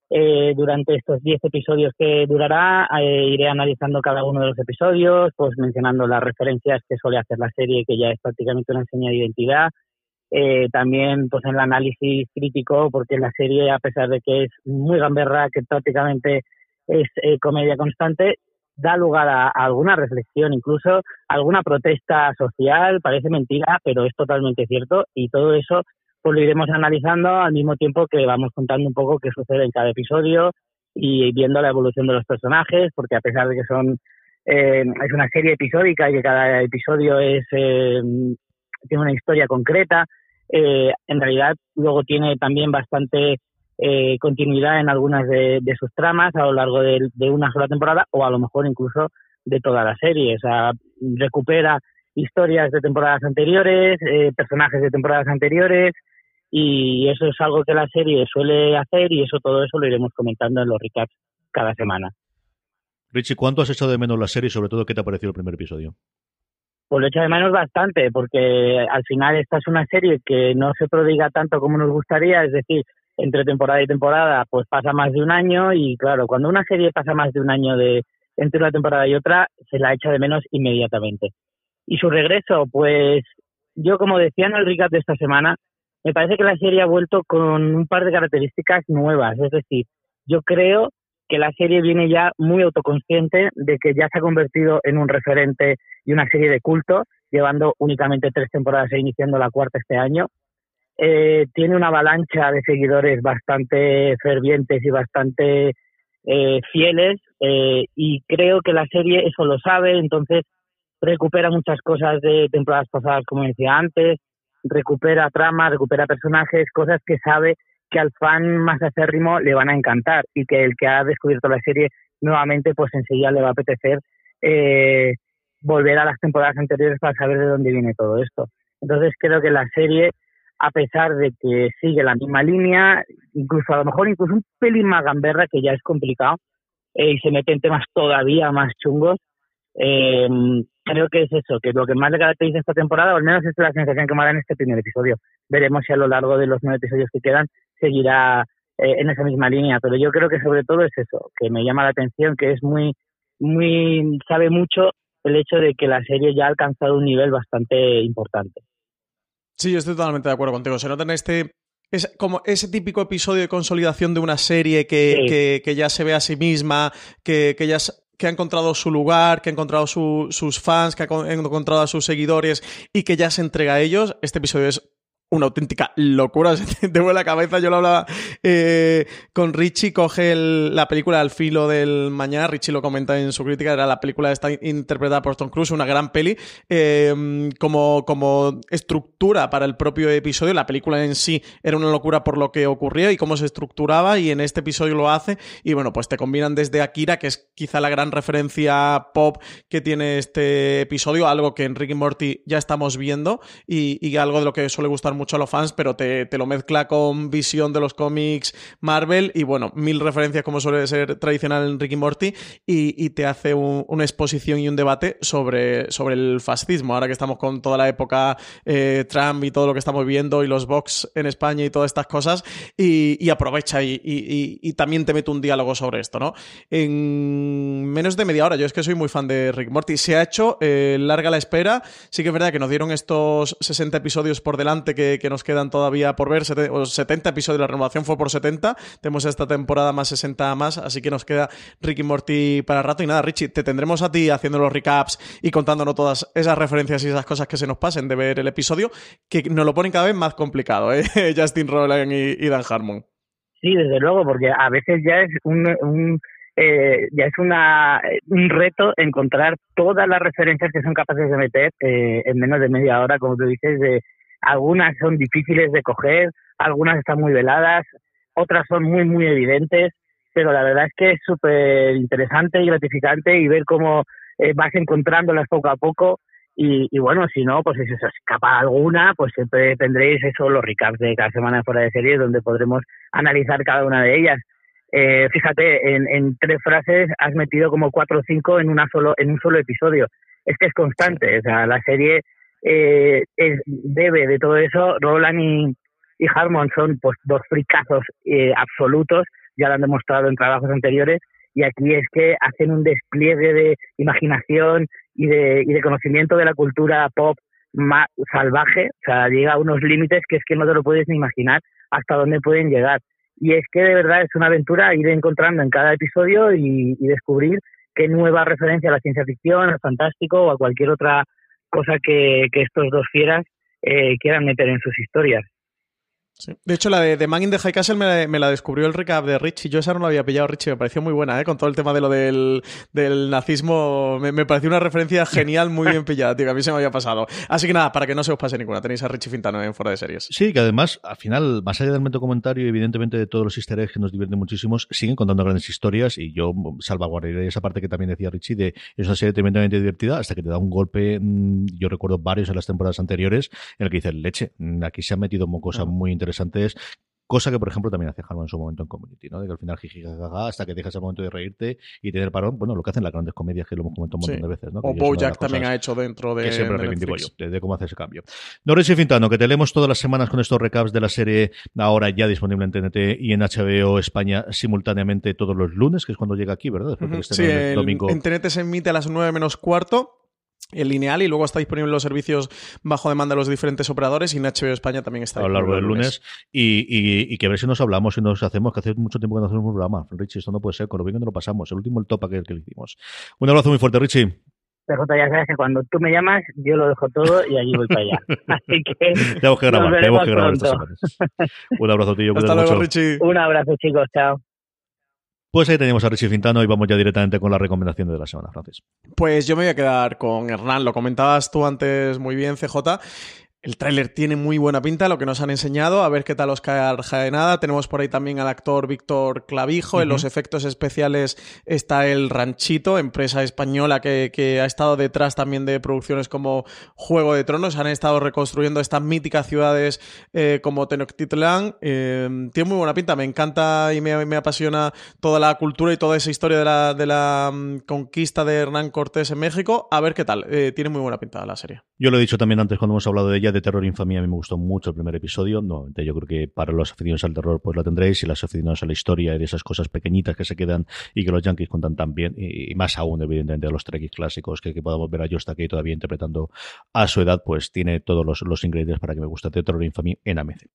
eh, durante estos 10 episodios que durará. Eh, iré analizando cada uno de los episodios, pues mencionando las referencias que suele hacer la serie, que ya es prácticamente una señal de identidad. también pues en el análisis crítico, porque la serie, a pesar de que es muy gamberra, que prácticamente es comedia constante, da lugar a, alguna reflexión, incluso alguna protesta social, parece mentira, pero es totalmente cierto, y todo eso pues lo iremos analizando al mismo tiempo que vamos contando un poco qué sucede en cada episodio y viendo la evolución de los personajes, porque a pesar de que son eh, es una serie episódica y que cada episodio es eh, tiene una historia concreta, eh, en realidad luego tiene también bastante continuidad en algunas de, sus tramas a lo largo de, de, una sola temporada o a lo mejor incluso de toda la serie. O sea, recupera historias de temporadas anteriores, personajes de temporadas anteriores, y eso es algo que la serie suele hacer y eso todo eso lo iremos comentando en los recaps cada semana. Richie, ¿cuánto has echado de menos la serie y sobre todo qué te ha parecido el primer episodio? Pues lo he echado de menos bastante, porque al final esta es una serie que no se prodiga tanto como nos gustaría, es decir, entre temporada y temporada pues pasa más de un año y claro, cuando una serie pasa más de un año de entre una temporada y otra, se la echa de menos inmediatamente. Y su regreso, pues yo como decía en el recap de esta semana, me parece que la serie ha vuelto con un par de características nuevas. Es decir, yo creo que la serie viene ya muy autoconsciente de que ya se ha convertido en un referente y una serie de culto, llevando únicamente tres temporadas e iniciando la cuarta este año. Eh, tiene una avalancha de seguidores bastante fervientes y bastante eh, fieles eh, y creo que la serie eso lo sabe, entonces recupera muchas cosas de temporadas pasadas, como decía antes, recupera trama, recupera personajes, cosas que sabe que al fan más acérrimo le van a encantar y que el que ha descubierto la serie nuevamente pues enseguida le va a apetecer eh, volver a las temporadas anteriores para saber de dónde viene todo esto. Entonces creo que la serie, a pesar de que sigue la misma línea, incluso a lo mejor incluso un pelín más gamberra, que ya es complicado, eh, y se mete en temas todavía más chungos, eh, creo que es eso, que lo que más le caracteriza esta temporada, o al menos es la sensación que me da en este primer episodio. Veremos si a lo largo de los nueve episodios que quedan seguirá eh, en esa misma línea, pero yo creo que sobre todo es eso, que me llama la atención, que es muy, muy, sabe mucho el hecho de que la serie ya ha alcanzado un nivel bastante importante. Sí, yo estoy totalmente de acuerdo contigo. Se nota en este es como ese típico episodio de consolidación de una serie que, que, ya se ve a sí misma, que, que ya que ha encontrado su lugar, que ha encontrado sus fans, que ha encontrado a sus seguidores y que ya se entrega a ellos. Este episodio es una auténtica locura, se te vuelve la cabeza. Yo lo hablaba eh, con Richie, coge la película Al filo del mañana, Richie lo comenta en su crítica, era la película esta interpretada por Tom Cruise, una gran peli, em, como, como estructura para el propio episodio, la película en sí era una locura por lo que ocurría y cómo se estructuraba y en este episodio lo hace. Y bueno, pues te combinan desde Akira, que es quizá la gran referencia pop que tiene este episodio, algo que en Ricky Morty ya estamos viendo y, y algo de lo que suele gustar mucho a los fans, pero te, lo mezcla con visión de los cómics Marvel y bueno, mil referencias como suele ser tradicional en Ricky Morty y, te hace una exposición y un debate sobre, sobre el fascismo. Ahora que estamos con toda la época eh, Trump y todo lo que estamos viendo y los Vox en España y todas estas cosas y, aprovecha y, también te mete un diálogo sobre esto, ¿no? En menos de media hora, yo es que soy muy fan de Rick Morty. Se ha hecho eh, larga la espera. Sí que es verdad que nos dieron estos 60 episodios por delante que que, nos quedan todavía por ver. 70 episodios, la renovación fue por 70. Tenemos esta temporada más 60 más, así que nos queda Ricky Morty para rato. Y nada, Richie, te tendremos a ti haciendo los recaps y contándonos todas esas referencias y esas cosas que se nos pasen de ver el episodio, que nos lo ponen cada vez más complicado, ¿eh? Justin Roland y, Dan Harmon. Sí, desde luego, porque a veces ya es un, eh, ya es una, un reto encontrar todas las referencias que son capaces de meter eh, en menos de media hora, como tú dices, de algunas son difíciles de coger, algunas están muy veladas. otras son muy, muy evidentes, pero la verdad es que es súper interesante y gratificante y ver cómo eh, vas encontrándolas poco a poco. Y, bueno, si no, pues si se escapa alguna, pues siempre tendréis eso, los recaps de cada semana fuera de serie, donde podremos analizar cada una de ellas. Eh, fíjate, en, en, tres frases has metido como cuatro o cinco en, una solo, en un solo episodio. Es que es constante, o sea, la serie eh, debe de todo eso. Roland y, Harmon son pues dos fricazos eh, absolutos, ya lo han demostrado en trabajos anteriores, y aquí es que hacen un despliegue de imaginación y de, y de conocimiento de la cultura pop salvaje, o sea, llega a unos límites que es que no te lo puedes ni imaginar hasta dónde pueden llegar. Y es que de verdad es una aventura ir encontrando en cada episodio y descubrir qué nueva referencia a la ciencia ficción, al fantástico o a cualquier otra cosa que, estos dos fieras eh, quieran meter en sus historias. De hecho, la de The Man in the High Castle me la, descubrió el recap de Richie. Yo esa no la había pillado, Richie. Me pareció muy buena, ¿eh? Con todo el tema de lo del, nazismo. Me, pareció una referencia genial, muy bien pillada, tío. a mí se me había pasado. Así que nada, para que no se os pase ninguna. Tenéis a Richie Fintano en Fuera de Series. Sí, que además, al final, más allá del momento comentario, evidentemente de todos los easter eggs que nos divierten muchísimos, siguen contando grandes historias y yo salvaguardaré esa parte que también decía Richie de es una serie tremendamente divertida hasta que te da un golpe, mm, yo recuerdo varios en las temporadas anteriores, en el que dices, leche, aquí se han metido cosas muy interesantes Cosa que, por ejemplo, también hace Harman en su momento en Community, ¿no? De que al final jijijaja hasta que dejas el momento de reírte y tener parón. Bueno, lo que hacen las grandes comedias que lo hemos comentado un montón de veces, ¿no? o Bojack también ha hecho dentro de. Que siempre reivindico yo, de, cómo hace ese cambio. Norris y Fintano, que te leemos todas las semanas con estos recaps de la serie ahora ya disponible en TNT y en HBO España simultáneamente todos los lunes, que es cuando llega aquí, ¿verdad? sí, en TNT se emite a las 9 menos cuarto el lineal y luego está disponible los servicios bajo demanda de los diferentes operadores y en HBO España también está. A lo largo del lunes. Y, que a ver si nos hablamos y nos hacemos, que hace mucho tiempo que no hacemos un programa. Richie, esto no puede ser, con lo bien que nos lo pasamos. El último, el top que, que le hicimos. Un abrazo muy fuerte, Richie. PJ, ya sabes que cuando tú me llamas, yo lo dejo todo y allí voy para allá. Así que. tenemos que grabar, tenemos que grabar estas semanas. Un abrazo, tío. Hasta luego, Richie. Un abrazo, chicos. Chao. Pues ahí tenemos a Richie Fintano y vamos ya directamente con la recomendación de la semana, Francis. Pues yo me voy a quedar con Hernán, lo comentabas tú antes muy bien, CJ. El tráiler tiene muy buena pinta, lo que nos han enseñado, a ver qué tal os cae de nada. Tenemos por ahí también al actor Víctor Clavijo, en los efectos especiales está el Ranchito, empresa española que, ha estado detrás también de producciones como Juego de Tronos, han estado reconstruyendo estas míticas ciudades eh, como Tenochtitlán. Eh, tiene muy buena pinta, me encanta y me, apasiona toda la cultura y toda esa historia de la, de la mm, conquista de Hernán Cortés en México. A ver qué tal, eh, tiene muy buena pinta la serie. Yo lo he dicho también antes cuando hemos hablado de ella de Terror Infamia a mí me gustó mucho el primer episodio. No, yo creo que para los aficionados al terror pues lo tendréis y los aficionados a la historia y de esas cosas pequeñitas que se quedan y que los Yankees cuentan tan bien y, más aún evidentemente a los Trekkies clásicos que, podamos ver a Josh Takei todavía interpretando a su edad pues tiene todos los, los ingredientes para que me guste Terror Infamia en AMC.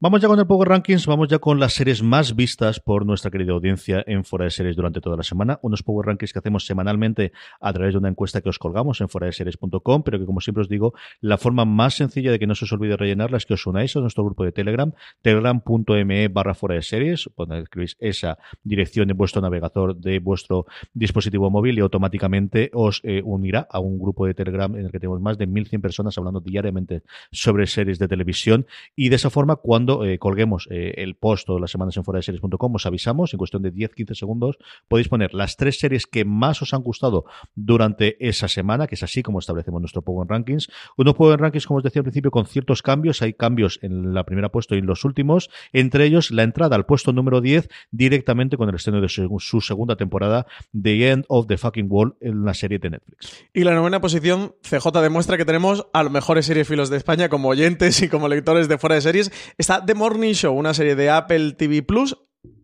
Vamos ya con el Power Rankings, vamos ya con las series más vistas por nuestra querida audiencia en Fuera de Series durante toda la semana. Unos Power Rankings que hacemos semanalmente a través de una encuesta que os colgamos en series.com, pero que como siempre os digo, la forma más sencilla de que no se os olvide rellenarla es que os unáis a nuestro grupo de Telegram, telegram.me barra fuera de series, donde escribís esa dirección en vuestro navegador de vuestro dispositivo móvil y automáticamente os eh, unirá a un grupo de Telegram en el que tenemos más de 1.100 personas hablando diariamente sobre series de televisión y de esa forma cuando cuando eh, colguemos eh, el post o las semanas en fuera de series.com os avisamos, en cuestión de 10-15 segundos podéis poner las tres series que más os han gustado durante esa semana, que es así como establecemos nuestro Power Rankings. Unos Power Rankings, como os decía al principio, con ciertos cambios. Hay cambios en la primera puesto y en los últimos. Entre ellos, la entrada al puesto número 10 directamente con el estreno de su, segunda temporada, The End of the Fucking World, en la serie de Netflix. Y la novena posición, CJ demuestra que tenemos a los mejores seriefilos de España como oyentes y como lectores de fuera de series. Está The Morning Show, una serie de Apple TV Plus.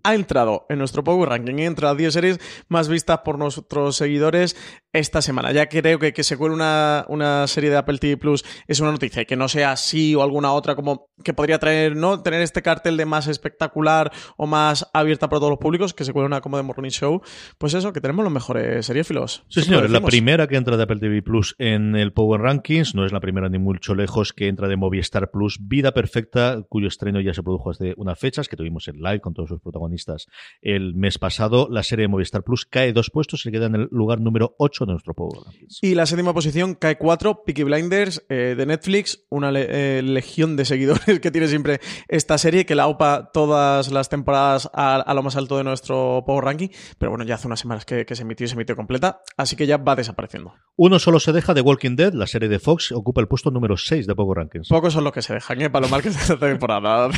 Ha entrado en nuestro Power Ranking. Entre las 10 series más vistas por nuestros seguidores esta semana. Ya creo que que se cuele una, una serie de Apple TV Plus es una noticia y que no sea así o alguna otra como que podría traer, ¿no? Tener este cartel de más espectacular o más abierta para todos los públicos, que se cuele una como de Morning Show. Pues eso, que tenemos los mejores seriéfilos. Sí, señor, es la primera que entra de Apple TV Plus en el Power Rankings, no es la primera ni mucho lejos que entra de Movistar Plus, Vida Perfecta, cuyo estreno ya se produjo hace unas fechas, que tuvimos en live con todos sus protagonistas el mes pasado. La serie de Movistar Plus cae dos puestos, se queda en el lugar número 8 8 de nuestro Power Rankings. Y la séptima posición cae 4, Peaky Blinders eh, de Netflix, una eh, legión de seguidores que tiene siempre esta serie que la opa todas las temporadas a, lo más alto de nuestro Power Ranking, pero bueno, ya hace unas semanas que, se emitió y se emitió completa, así que ya va desapareciendo. Uno solo se deja de Walking Dead, la serie de Fox, ocupa el puesto número 6 de Power Rankings. Pocos son los que se dejan, ¿eh? para lo mal que está esta temporada.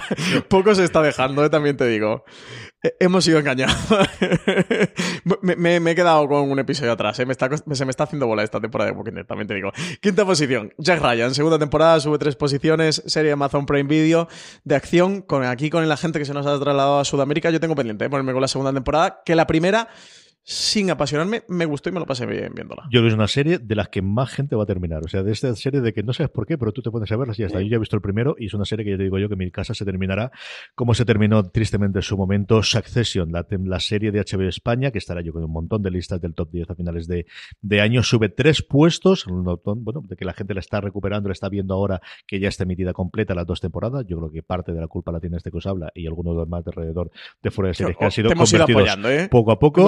Poco se está dejando, ¿eh? también te digo. Hemos sido engañados. me, he quedado con un episodio atrás. ¿Eh? Me está, se me está haciendo bola esta temporada de Walking Dead, también te digo. Quinta posición, Jack Ryan. Segunda temporada, sube tres posiciones. Serie Amazon Prime Video de acción. Con, aquí con la gente que se nos ha trasladado a Sudamérica. Yo tengo pendiente ¿eh? ponerme con la segunda temporada. Que la primera sin apasionarme, me gustó y me lo pasé bien viéndola. Yo creo que es una serie de las que más gente va a terminar. O sea, de esta serie de que no sabes por qué, pero tú te pones a verla y ya está. Yo ya he visto el primero y es una serie que ya te digo yo que mi casa se terminará como se terminó tristemente en su momento Succession, la, la serie de HBO España, que estará yo con un montón de listas del top 10 a finales de, de año. Sube tres puestos, un montón, bueno, de que la gente la está recuperando, la está viendo ahora que ya está emitida completa las dos temporadas. Yo creo que parte de la culpa la tiene este que os habla y algunos de los más de alrededor de fuera de series que han sido convertidos ¿eh? poco a poco.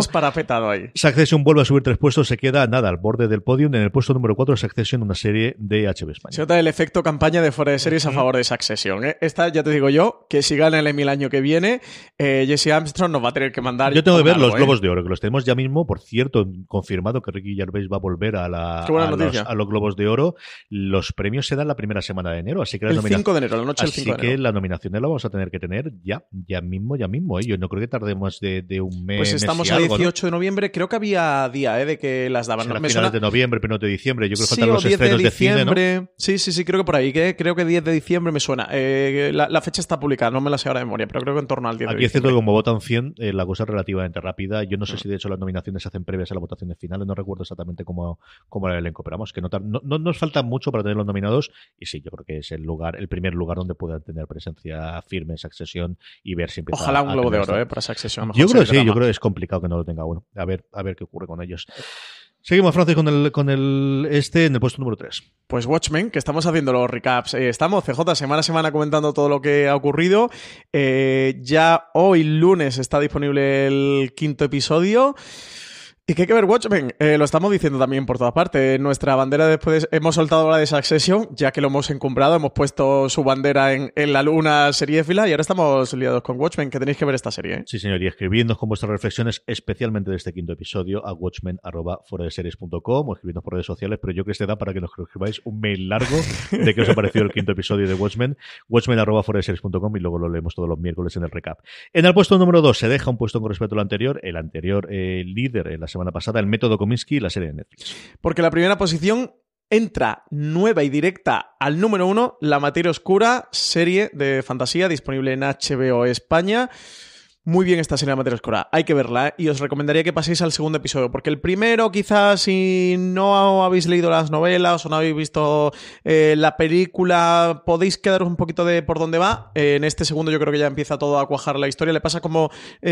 Parapetado ahí. Succession vuelve a subir tres puestos, se queda nada al borde del podium. En el puesto número 4, Succession, una serie de HBO España. Se nota el efecto campaña de fuera de series a favor de Succession. ¿eh? Esta, ya te digo yo, que si gana el Emmy el año que viene, eh, Jesse Armstrong nos va a tener que mandar. Yo tengo que ver los ¿eh? Globos de Oro, que los tenemos ya mismo. Por cierto, confirmado que Ricky Gervais va a volver a, la, a, los, Globos de Oro. Los premios se dan la primera semana de enero, así que la el 5 de enero, la noche del 5 de enero. Así que la nominación la vamos a tener que tener ya, ya mismo, ya mismo. Yo no creo que tardemos de, un mes. Pues estamos a 18 de noviembre, creo que había día ¿eh? de que las daban. No, finales de noviembre, primero de diciembre. Yo creo que faltan los estrenos de, cine, Sí, sí, sí, creo que por ahí. Que creo que 10 de diciembre me suena. Eh, la, fecha está publicada, no me la sé ahora de memoria, pero creo que en torno al 10 Aquí de es cierto que como votan 100, eh, la cosa es relativamente rápida. Yo no sé mm. si de hecho las nominaciones se hacen previas a las votaciones finales, no recuerdo exactamente cómo, cómo era el elenco, pero vamos, que no, no, nos falta mucho para tener los nominados. Y sí, yo creo que es el lugar, el primer lugar donde puedan tener presencia firme esa Succession y ver si empieza Ojalá un globo de oro, ¿eh? Para Succession. Yo creo que sí, yo creo que es complicado que no lo tenga A ver, a ver qué ocurre con ellos. Seguimos, Francis, con el, con el este en el puesto número 3. Pues Watchmen, que estamos haciendo los recaps. Eh, estamos, CJ, semana a semana comentando todo lo que ha ocurrido. Eh, ya hoy lunes está disponible el quinto episodio. Y que hay que ver Watchmen, eh, lo estamos diciendo también por todas partes. Nuestra bandera después hemos soltado la de Succession, ya que lo hemos encumbrado, hemos puesto su bandera en, la luna seriéfila y ahora estamos liados con Watchmen, que tenéis que ver esta serie. ¿eh? Sí, señor, y escribiendo con vuestras reflexiones, especialmente de este quinto episodio, a watchmen.foradeseries.com o escribiendo por redes sociales, pero yo creo que se da para que nos escribáis un mail largo de qué os ha parecido el quinto episodio de Watchmen, watchmen.foradeseries.com y luego lo leemos todos los miércoles en el recap. En el puesto número 2 se deja un puesto con respecto al anterior, el anterior eh, líder en la semana pasada, el método Kominsky y la serie de Netflix. Porque la primera posición entra nueva y directa al número uno, La Materia Oscura, serie de fantasía disponible en HBO España muy bien esta serie de materia oscura. Hay que verla ¿eh? y os recomendaría que paséis al segundo episodio, porque el primero, quizás si no habéis leído las novelas o no habéis visto eh, la película, podéis quedaros un poquito de por dónde va. Eh, en este segundo yo creo que ya empieza todo a cuajar la historia. Le pasa como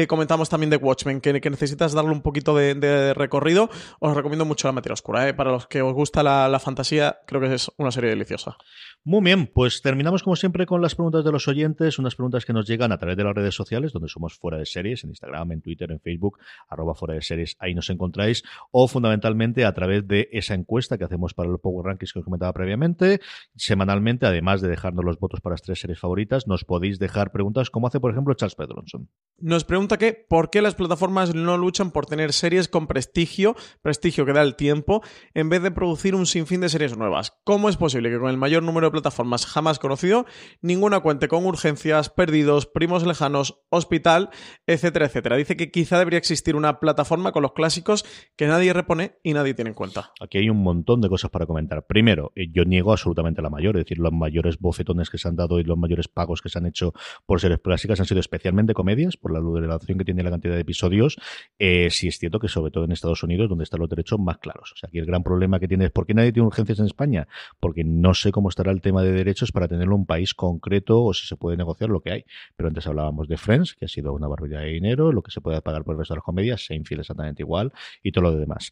comentamos también de Watchmen, que, necesitas darle un poquito de, recorrido. Os recomiendo mucho la materia oscura. Para los que os gusta la fantasía, creo que es una serie deliciosa. Muy bien, pues terminamos como siempre con las preguntas de los oyentes, unas preguntas que nos llegan a través de las redes sociales, donde somos fuera de series, en Instagram, en Twitter, en Facebook, arroba fuera de series, ahí nos encontráis, o fundamentalmente a través de esa encuesta que hacemos para los Power Rankings que os comentaba previamente. Semanalmente, además de dejarnos los votos para las tres series favoritas, nos podéis dejar preguntas como hace, por ejemplo, Charles Pedronson. Nos pregunta que por qué las plataformas no luchan por tener series con prestigio, prestigio que da el tiempo, en vez de producir un sinfín de series nuevas. ¿Cómo es posible que con el mayor número plataformas jamás conocido, ninguna cuente con urgencias, perdidos, primos lejanos, hospital, etcétera, etcétera. Dice que quizá debería existir una plataforma con los clásicos que nadie repone y nadie tiene en cuenta. Aquí hay un montón de cosas para comentar. Primero, eh, yo niego absolutamente la mayor, es decir, los mayores bofetones que se han dado y los mayores pagos que se han hecho por series clásicas han sido especialmente comedias, por la relación que tiene la cantidad de episodios. Eh, sí es cierto que sobre todo en Estados Unidos, donde están los derechos más claros. O sea, aquí el gran problema que tiene es ¿por qué nadie tiene urgencias en España? Porque no sé cómo estará el tema de derechos para tenerlo un país concreto o si se puede negociar lo que hay. Pero antes hablábamos de Friends, que ha sido una barbaridad de dinero, lo que se puede pagar por el resto de las comedias, Seinfeld exactamente igual y todo lo demás.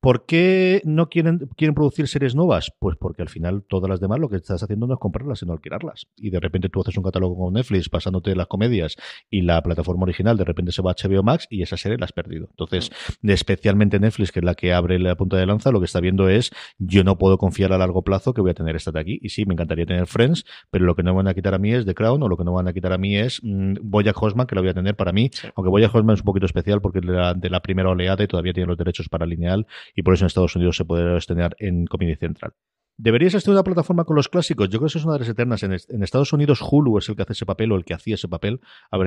¿Por qué no quieren, quieren producir series nuevas? Pues porque al final todas las demás lo que estás haciendo no es comprarlas, sino alquilarlas. Y de repente tú haces un catálogo con Netflix pasándote las comedias y la plataforma original de repente se va a HBO Max y esa serie la has perdido. Entonces, especialmente Netflix, que es la que abre la punta de lanza, lo que está viendo es yo no puedo confiar a largo plazo que voy a tener esta de aquí. Y sí, me encantaría tener Friends, pero lo que no me van a quitar a mí es The Crown o lo que no me van a quitar a mí es mmm, Bojack Horseman, que lo voy a tener para mí. Aunque Bojack Horseman es un poquito especial porque de la, de la primera oleada y todavía tiene los derechos para lineal y por eso en Estados Unidos se puede estrenar en Comedy Central. ¿Deberías estar una plataforma con los clásicos? Yo creo que eso es una de las eternas. En, en, Estados Unidos, Hulu es el que hace ese papel o el que hacía ese papel. A ver.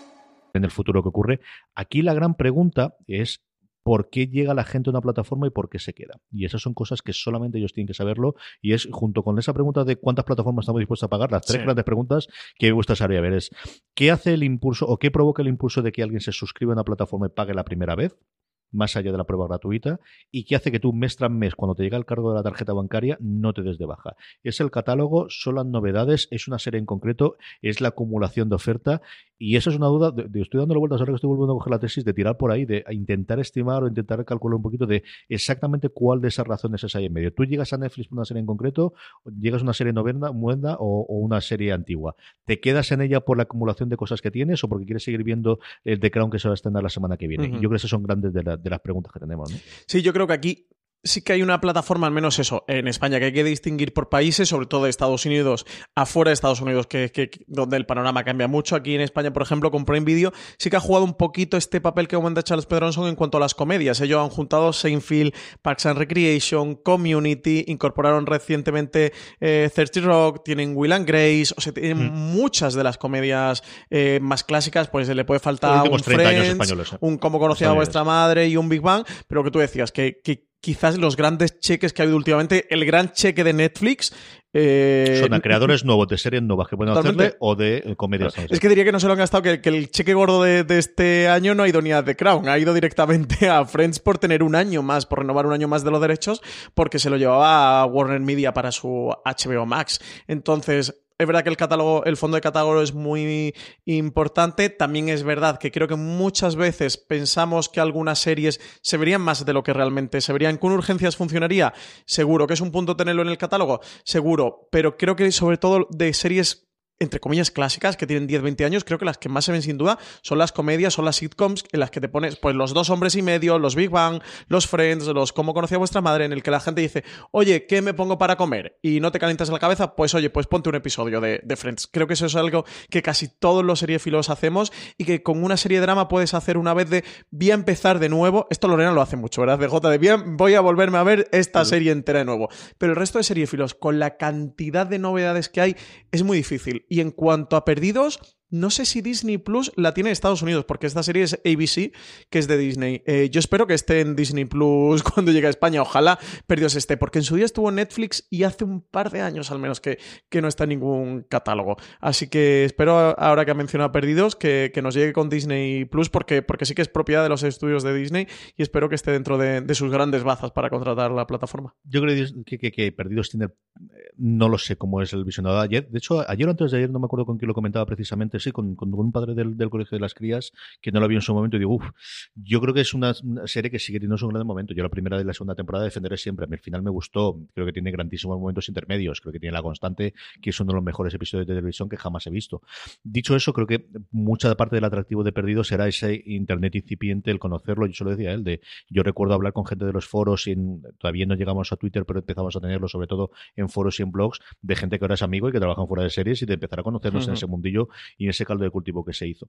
en el futuro que ocurre. Aquí la gran pregunta es por qué llega la gente a una plataforma y por qué se queda. Y esas son cosas que solamente ellos tienen que saberlo. Y es junto con esa pregunta de cuántas plataformas estamos dispuestos a pagar, las tres sí. grandes preguntas que me gustaría ver es ¿qué hace el impulso o qué provoca el impulso de que alguien se suscriba a una plataforma y pague la primera vez? más allá de la prueba gratuita y que hace que tú mes tras mes, cuando te llega el cargo de la tarjeta bancaria, no te des de baja. Es el catálogo, son las novedades, es una serie en concreto, es la acumulación de oferta y eso es una duda, de, de, estoy dando vueltas ahora que estoy volviendo a coger la tesis, de tirar por ahí, de intentar estimar o intentar calcular un poquito de exactamente cuál de esas razones es ahí en medio. Tú llegas a Netflix por una serie en concreto, llegas a una serie novena, moderna o, o, una serie antigua. ¿Te quedas en ella por la acumulación de cosas que tienes o porque quieres seguir viendo el The Crown que se va a estrenar la semana que viene? Uh -huh. Yo creo que esas son grandes de, la, de las preguntas que tenemos. ¿no? Sí, yo creo que aquí sí que hay una plataforma, al menos eso, en España, que hay que distinguir por países, sobre todo de Estados Unidos, afuera de Estados Unidos, que, que, donde el panorama cambia mucho. Aquí en España, por ejemplo, con Prime Video, sí que ha jugado un poquito este papel que comenta Charles Pedronson en cuanto a las comedias. Ellos han juntado Seinfeld, Parks and Recreation, Community, incorporaron recientemente eh, 30 Rock, tienen Will and Grace, o sea, tienen mm. muchas de las comedias eh, más clásicas, pues le puede faltar un Friends, ¿eh? un Cómo conocía a vuestra madre y un Big Bang, pero que tú decías que, que quizás los grandes cheques que ha habido últimamente, el gran cheque de Netflix. Eh, Son a creadores nuevos de series nuevas que pueden totalmente. hacerle o de eh, comedias. Es que diría que no se lo han gastado, que, que el cheque gordo de, de, este año no ha ido ni a The Crown, ha ido directamente a Friends por tener un año más, por renovar un año más de los derechos, porque se lo llevaba a Warner Media para su HBO Max. Entonces, es verdad que el catálogo, el fondo de catálogo es muy importante. También es verdad que creo que muchas veces pensamos que algunas series se verían más de lo que realmente se verían. ¿Con urgencias funcionaría? Seguro. ¿Que es un punto tenerlo en el catálogo? Seguro. Pero creo que sobre todo de series entre comillas, clásicas, que tienen 10, 20 años, creo que las que más se ven sin duda son las comedias, son las sitcoms en las que te pones, pues los dos hombres y medio, los Big Bang, los Friends, los Cómo conocía vuestra madre, en el que la gente dice, oye, ¿qué me pongo para comer? Y no te calientas la cabeza, pues oye, pues ponte un episodio de, de Friends. Creo que eso es algo que casi todos los seriefilos hacemos y que con una serie de drama puedes hacer una vez de, voy a empezar de nuevo. Esto Lorena lo hace mucho, ¿verdad? De J de bien, voy a volverme a ver esta serie entera de nuevo. Pero el resto de seriefilos, con la cantidad de novedades que hay, es muy difícil. Y en cuanto a perdidos, no sé si Disney Plus la tiene en Estados Unidos, porque esta serie es ABC, que es de Disney. Eh, yo espero que esté en Disney Plus cuando llegue a España. Ojalá Perdidos esté, porque en su día estuvo en Netflix y hace un par de años al menos que, que no está en ningún catálogo. Así que espero, ahora que ha mencionado Perdidos, que, que nos llegue con Disney Plus, porque, porque sí que es propiedad de los estudios de Disney y espero que esté dentro de, sus grandes bazas para contratar la plataforma. Yo creo que, que, que Perdidos tiene. No lo sé cómo es el visionado de ayer. De hecho, ayer o antes de ayer, no me acuerdo con quién lo comentaba precisamente sí, con, un padre del, colegio de las crías que no lo había en su momento y digo, uff, yo creo que es una, serie que sigue teniendo un gran momento. Yo la primera de la segunda temporada defenderé siempre. A mí al final me gustó, creo que tiene grandísimos momentos intermedios, creo que tiene la constante, que es uno de los mejores episodios de televisión que jamás he visto. Dicho eso, creo que mucha parte del atractivo de Perdido será ese internet incipiente, el conocerlo, yo se lo decía a él, de yo recuerdo hablar con gente de los foros y todavía no llegamos a Twitter, pero empezamos a tenerlo sobre todo en foros y en blogs de gente que ahora es amigo y que trabajan fuera de series y de empezar a conocernos en ese mundillo y ese caldo de cultivo que se hizo.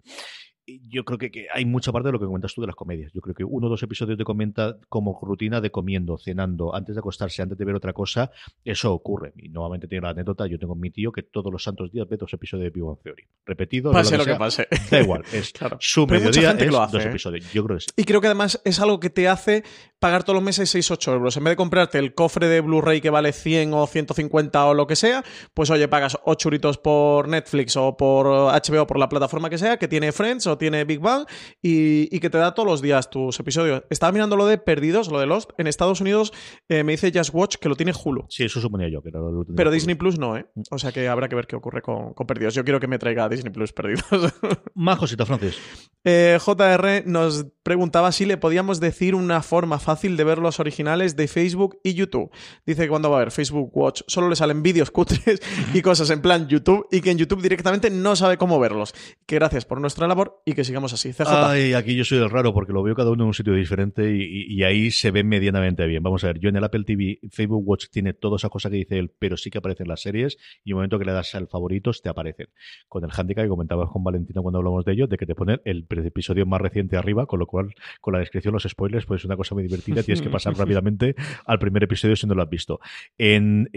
Yo creo que, hay mucha parte de lo que comentas tú de las comedias. Yo creo que uno o dos episodios de comenta como rutina de comiendo, cenando, antes de acostarse, antes de ver otra cosa, eso ocurre. Y nuevamente tiene la anécdota, yo tengo mi tío que todos los santos días ve dos episodios de Big Bang Theory. Repetido. Pase lo que, pase. Da igual. Es su mediodía es dos ¿eh? episodios. Yo creo que sí. Y creo que además es algo que te hace pagar todos los meses 6-8 euros. En vez de comprarte el cofre de Blu-ray que vale 100 o 150 o lo que sea, pues oye, pagas 8 euritos por Netflix o por HBO, por la plataforma que sea, que tiene Friends o tiene Big Bang y, que te da todos los días tus episodios. Estaba mirando lo de Perdidos, lo de Lost. En Estados Unidos eh, me dice Just Watch que lo tiene Hulu. Sí, eso suponía yo. Que Pero Disney Plus no, ¿eh? O sea que habrá que ver qué ocurre con, Perdidos. Yo quiero que me traiga Disney Plus Perdidos. Más cositas, Francis. Eh, JR nos preguntaba si le podíamos decir una forma fácil de ver los originales de Facebook y YouTube. Dice que cuando va a ver Facebook Watch solo le salen vídeos cutres y cosas en plan YouTube y que en YouTube directamente no sabe cómo verlos. Que gracias por nuestra labor y que sigamos así. CJ. Ay, aquí yo soy el raro porque lo veo cada uno en un sitio diferente y, ahí se ve medianamente bien. Vamos a ver, yo en el Apple TV, Facebook Watch tiene toda esa cosa que dice él, pero sí que aparecen las series y en el momento que le das al favoritos te aparecen. Con el handicap que comentabas con Valentina cuando hablamos de ello, de que te ponen el episodio más reciente arriba, con lo cual con la descripción, los spoilers, pues es una cosa muy divertida. Tienes que pasar rápidamente al primer episodio si no lo has visto. En,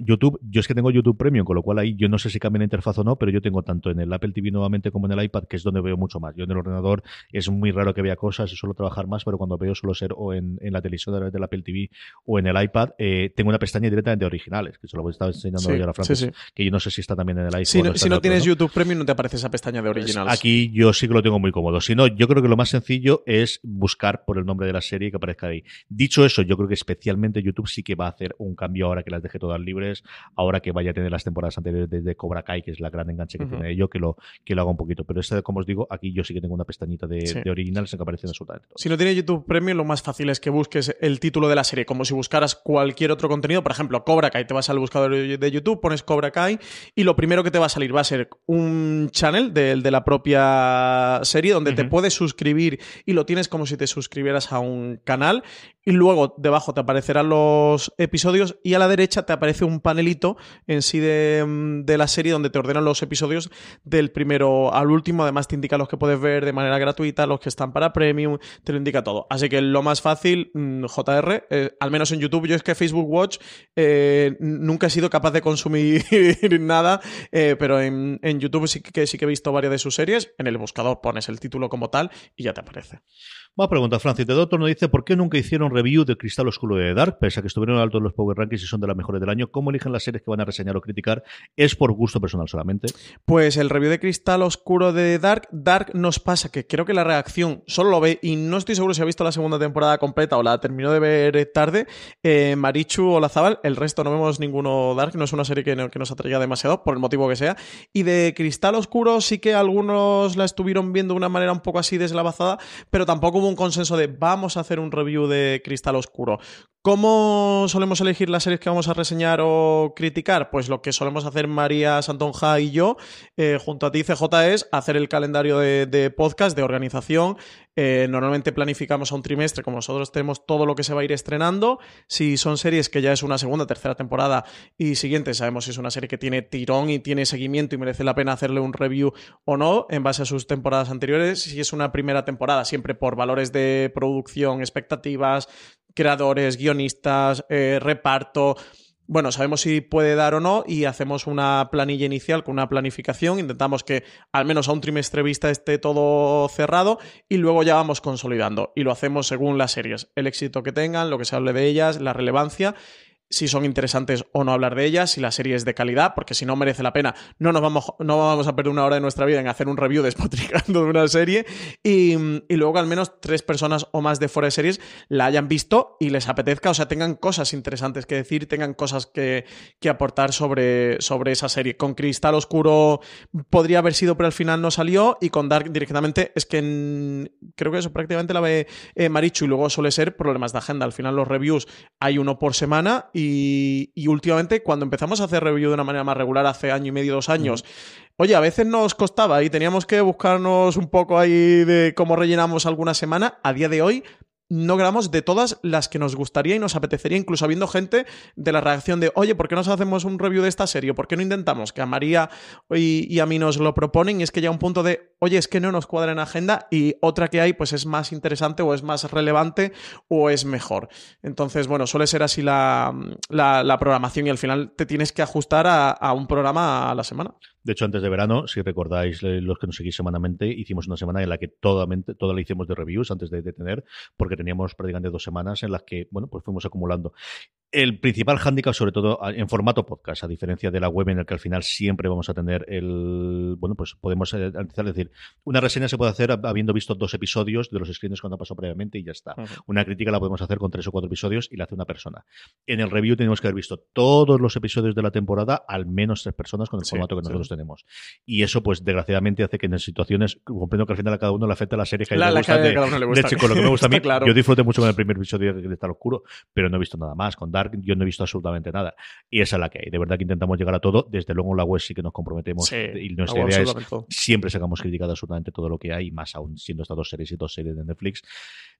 YouTube, yo es que tengo YouTube Premium, con lo cual ahí yo no sé si cambia la interfaz o no, pero yo tengo tanto en el Apple TV nuevamente como en el iPad, que es donde veo mucho más. Yo en el ordenador es muy raro que vea cosas y suelo trabajar más, pero cuando veo suelo ser o en, la televisión de del Apple TV o en el iPad, eh, tengo una pestaña directamente de originales, que se lo estaba enseñando yo a la Francis, que yo no sé si está también en el iPhone. Si no, tienes YouTube Premium, no te aparece esa pestaña de pues originales. aquí yo sí que lo tengo muy cómodo. Si no, yo creo que lo más sencillo es buscar por el nombre de la serie que aparezca ahí. Dicho eso, yo creo que especialmente YouTube sí que va a hacer un cambio ahora que las deje todas libres, ahora que vaya a tener las temporadas anteriores desde Cobra Kai, que es la gran enganche que tiene ello, que lo, que lo haga un poquito. Pero este, como os digo, aquí yo sí que tengo una pestañita de, originales en que aparecen absolutamente Si no tiene YouTube Premium, lo más fácil es que busques el título de la serie, como si buscaras cualquier otro contenido. Por ejemplo, Cobra Kai, te vas al buscador de YouTube, pones Cobra Kai y lo primero que te va a salir va a ser un channel de, de la propia serie donde te puedes suscribir y lo tienes como si te suscribieras a un canal. Y luego debajo te aparecerán los episodios y a la derecha te aparece un panelito en sí de, de, la serie donde te ordenan los episodios del primero al último, además te indica los que puedes ver de manera gratuita, los que están para premium, te lo indica todo. Así que lo más fácil, mm, JR, eh, al menos en YouTube, yo es que Facebook Watch eh, nunca he sido capaz de consumir nada, eh, pero en, en, YouTube sí que, sí que he visto varias de sus series, en el buscador pones el título como tal y ya te aparece. Más pregunta, Francis. De Doctor nos dice: ¿Por qué nunca hicieron review de Cristal Oscuro de Dark? Pese a que estuvieron altos los Power Rankings y son de las mejores del año, ¿cómo eligen las series que van a reseñar o criticar? ¿Es por gusto personal solamente? Pues el review de Cristal Oscuro de Dark, Dark nos pasa que creo que la reacción solo lo ve y no estoy seguro si ha visto la segunda temporada completa o la terminó de ver tarde. Eh, Marichu o Lazabal, el resto no vemos ninguno Dark, no es una serie que, nos atraiga demasiado, por el motivo que sea. Y de Cristal Oscuro sí que algunos la estuvieron viendo de una manera un poco así deslavazada, pero tampoco hubo un consenso de vamos a hacer un review de Cristal Oscuro. ¿Cómo solemos elegir las series que vamos a reseñar o criticar? Pues lo que solemos hacer María Santonja y yo, eh, junto a ti, CJ, es hacer el calendario de, podcast, de organización. Eh, normalmente planificamos a un trimestre, como nosotros tenemos todo lo que se va a ir estrenando. Si son series que ya es una segunda, tercera temporada y siguiente, sabemos si es una serie que tiene tirón y tiene seguimiento y merece la pena hacerle un review o no en base a sus temporadas anteriores. Si es una primera temporada, siempre por valores de producción, expectativas, creadores, guionistas, eh, reparto. Bueno, sabemos si puede dar o no y hacemos una planilla inicial con una planificación. Intentamos que al menos a un trimestre vista esté todo cerrado y luego ya vamos consolidando. Y lo hacemos según las series, el éxito que tengan, lo que se hable de ellas, la relevancia si son interesantes o no hablar de ellas, si la serie es de calidad, porque si no merece la pena, no nos vamos, no vamos a perder una hora de nuestra vida en hacer un review despotricando de una serie. Y, y luego al menos tres personas o más de fuera de series la hayan visto y les apetezca, o sea, tengan cosas interesantes que decir, tengan cosas que, que aportar sobre, sobre esa serie. Con Cristal Oscuro podría haber sido, pero al final no salió. Y con Dark directamente es que creo que eso prácticamente la ve eh, Marichu y luego suele ser problemas de agenda. Al final los reviews hay uno por semana y, últimamente, cuando empezamos a hacer review de una manera más regular, hace año y medio, dos años, oye, a veces nos costaba y teníamos que buscarnos un poco ahí de cómo rellenamos alguna semana. A día de hoy, no grabamos de todas las que nos gustaría y nos apetecería, incluso habiendo gente de la reacción de, oye, ¿por qué no hacemos un review de esta serie? ¿Por qué no intentamos? Que a María y, y, a mí nos lo proponen y es que ya un punto de, oye, es que no nos cuadra en agenda y otra que hay pues es más interesante o es más relevante o es mejor. Entonces, bueno, suele ser así la, la, programación y al final te tienes que ajustar a, a un programa a la semana. De hecho, antes de verano, si recordáis eh, los que nos seguís semanalmente, hicimos una semana en la que toda, toda la hicimos de reviews antes de detener, porque teníamos prácticamente dos semanas en las que, bueno, pues fuimos acumulando el principal hándicap, sobre todo en formato podcast, a diferencia de la web en el que al final siempre vamos a tener el. Bueno, pues podemos analizar, eh, decir, una reseña se puede hacer habiendo visto dos episodios de los screens cuando ha pasado previamente y ya está. Una crítica la podemos hacer con tres o cuatro episodios y la hace una persona. En el review tenemos que haber visto todos los episodios de la temporada, al menos tres personas con el formato que nosotros tenemos. Y eso, pues desgraciadamente, hace que en situaciones, comprendo que al final a cada uno le afecta la serie que la, le gusta. De, de, lo que me gusta a mí. Yo disfruté mucho con el primer episodio de Estar Oscuro, pero no he visto nada más. Con yo no he visto absolutamente nada. Y esa es la que hay. De verdad que intentamos llegar a todo. Desde luego en la web sí que nos comprometemos. y nuestra idea es siempre sacamos criticado absolutamente todo lo que hay, más aún siendo estas dos series y dos series de Netflix.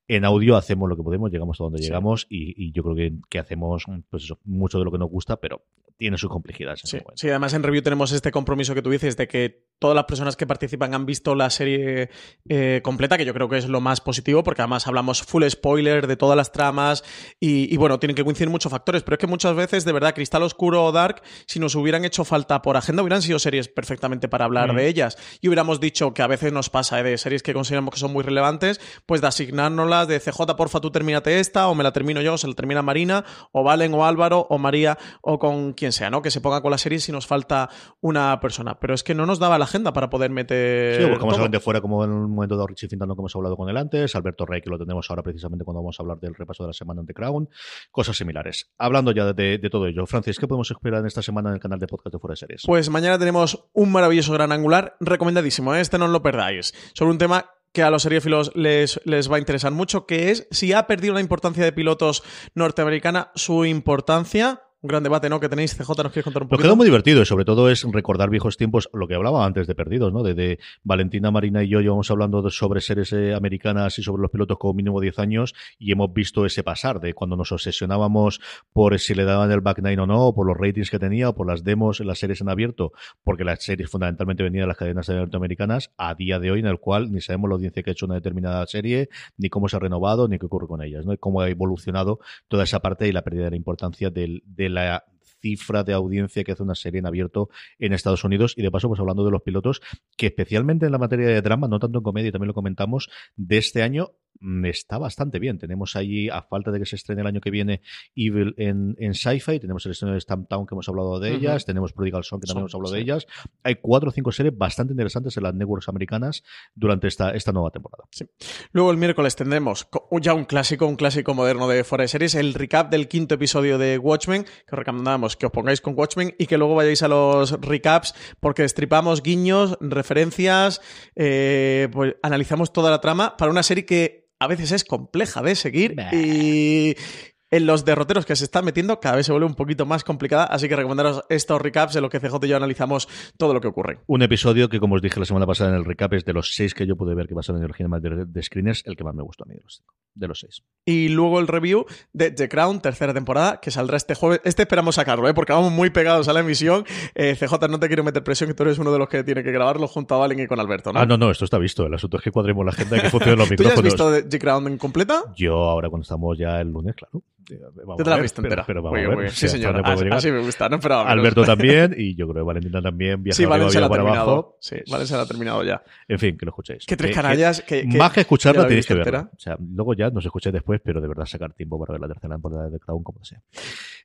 En audio hacemos lo que podemos, llegamos a donde llegamos y, yo creo que, que hacemos pues eso, mucho de lo que nos gusta, pero tiene sus complejidades. Sí, sí, además en review tenemos este compromiso que tú dices de que todas las personas que participan han visto la serie eh, completa, que yo creo que es lo más positivo, porque además hablamos full spoiler de todas las tramas y, bueno, tienen que coincidir muchos factores, pero es que muchas veces, de verdad, Cristal Oscuro o Dark, si nos hubieran hecho falta por agenda, hubieran sido series perfectamente para hablar de ellas y hubiéramos dicho que a veces nos pasa ¿eh? de series que consideramos que son muy relevantes, pues de asignárnoslas de CJ, porfa, tú termínate esta, o me la termino yo, o se la termina Marina, o Valen, o Álvaro, o María, o con quien sea, ¿no? Que se ponga con la serie si nos falta una persona. Pero es que no nos daba la agenda para poder meter. Sí, buscamos a gente fuera, como en el momento de Richie Fintano que hemos hablado con él antes, Alberto Rey, que lo tenemos ahora precisamente cuando vamos a hablar del repaso de la semana ante Crown, cosas similares. Hablando ya de, todo ello, Francis, ¿qué podemos esperar en esta semana en el canal de podcast de Fuera de Series? Pues mañana tenemos un maravilloso gran angular, recomendadísimo, ¿eh? este no lo perdáis, sobre un tema que a los seriófilos les, les va a interesar mucho, que es si ha perdido la importancia de pilotos norteamericana, su importancia un gran debate, ¿no? Que tenéis, CJ, nos quieres contar un poco. Lo quedó muy divertido y sobre todo es recordar viejos tiempos, lo que hablaba antes de Perdidos, ¿no? De, Valentina Marina y yo llevamos hablando sobre series eh, americanas y sobre los pilotos como mínimo 10 años y hemos visto ese pasar de cuando nos obsesionábamos por si le daban el back nine o no, por los ratings que tenía, o por las demos en las series en abierto, porque las series fundamentalmente venían de las cadenas norteamericanas, a día de hoy en el cual ni sabemos la audiencia que ha hecho una determinada serie, ni cómo se ha renovado, ni qué ocurre con ellas, ¿no? Y cómo ha evolucionado toda esa parte y la pérdida de la importancia del, del la cifra de audiencia que hace una serie en abierto en Estados Unidos. Y de paso, pues hablando de los pilotos, que especialmente en la materia de drama, no tanto en comedia, también lo comentamos, de este año está bastante bien. Tenemos allí, a falta de que se estrene el año que viene, Evil en, en Sci-Fi, tenemos el estreno de Stamptown que hemos hablado de ellas, tenemos Prodigal Son que también hemos hablado de ellas. Hay cuatro o cinco series bastante interesantes en las networks americanas durante esta, esta nueva temporada. Luego el miércoles tendremos ya un clásico, un clásico moderno de Fuera de Series, el recap del quinto episodio de Watchmen, que os recomendamos que os pongáis con Watchmen y que luego vayáis a los recaps porque destripamos guiños, referencias, eh, pues analizamos toda la trama para una serie que a veces es compleja de seguir y en los derroteros que se están metiendo cada vez se vuelve un poquito más complicada, así que recomendaros estos recaps en lo que CJ y yo analizamos todo lo que ocurre. Un episodio que, como os dije la semana pasada en el recap, es de los seis que yo pude ver que pasaron en el de, de Screeners, el que más me gustó a mí de los, de los seis. Y luego el review de The Crown, tercera temporada, que saldrá este jueves. Este esperamos sacarlo, ¿eh? porque vamos muy pegados a la emisión. Eh, CJ, no te quiero meter presión, que tú eres uno de los que tiene que grabarlo junto a Valen y con Alberto, ¿no? Ah, no, no, esto está visto. El asunto es que cuadremos la agenda y que funcionen los micrófonos. ¿Tú ya has visto The Crown en completa? Yo ahora cuando estamos ya el lunes, claro. Vamos Yo te la he visto entera. Pero, vamos a ver. Sí, señor. Así, me gusta, ¿no? Pero, Alberto también, y yo creo que Valentina también. Sí, Valencia la ha terminado. Abajo. Sí, Valencia la ha terminado ya. En fin, que lo escuchéis. Que tres canallas. Que, más que escucharla, tenéis que verla. O sea, luego ya nos escuchéis después, pero de verdad sacar tiempo para ver la tercera temporada de Crown como sea.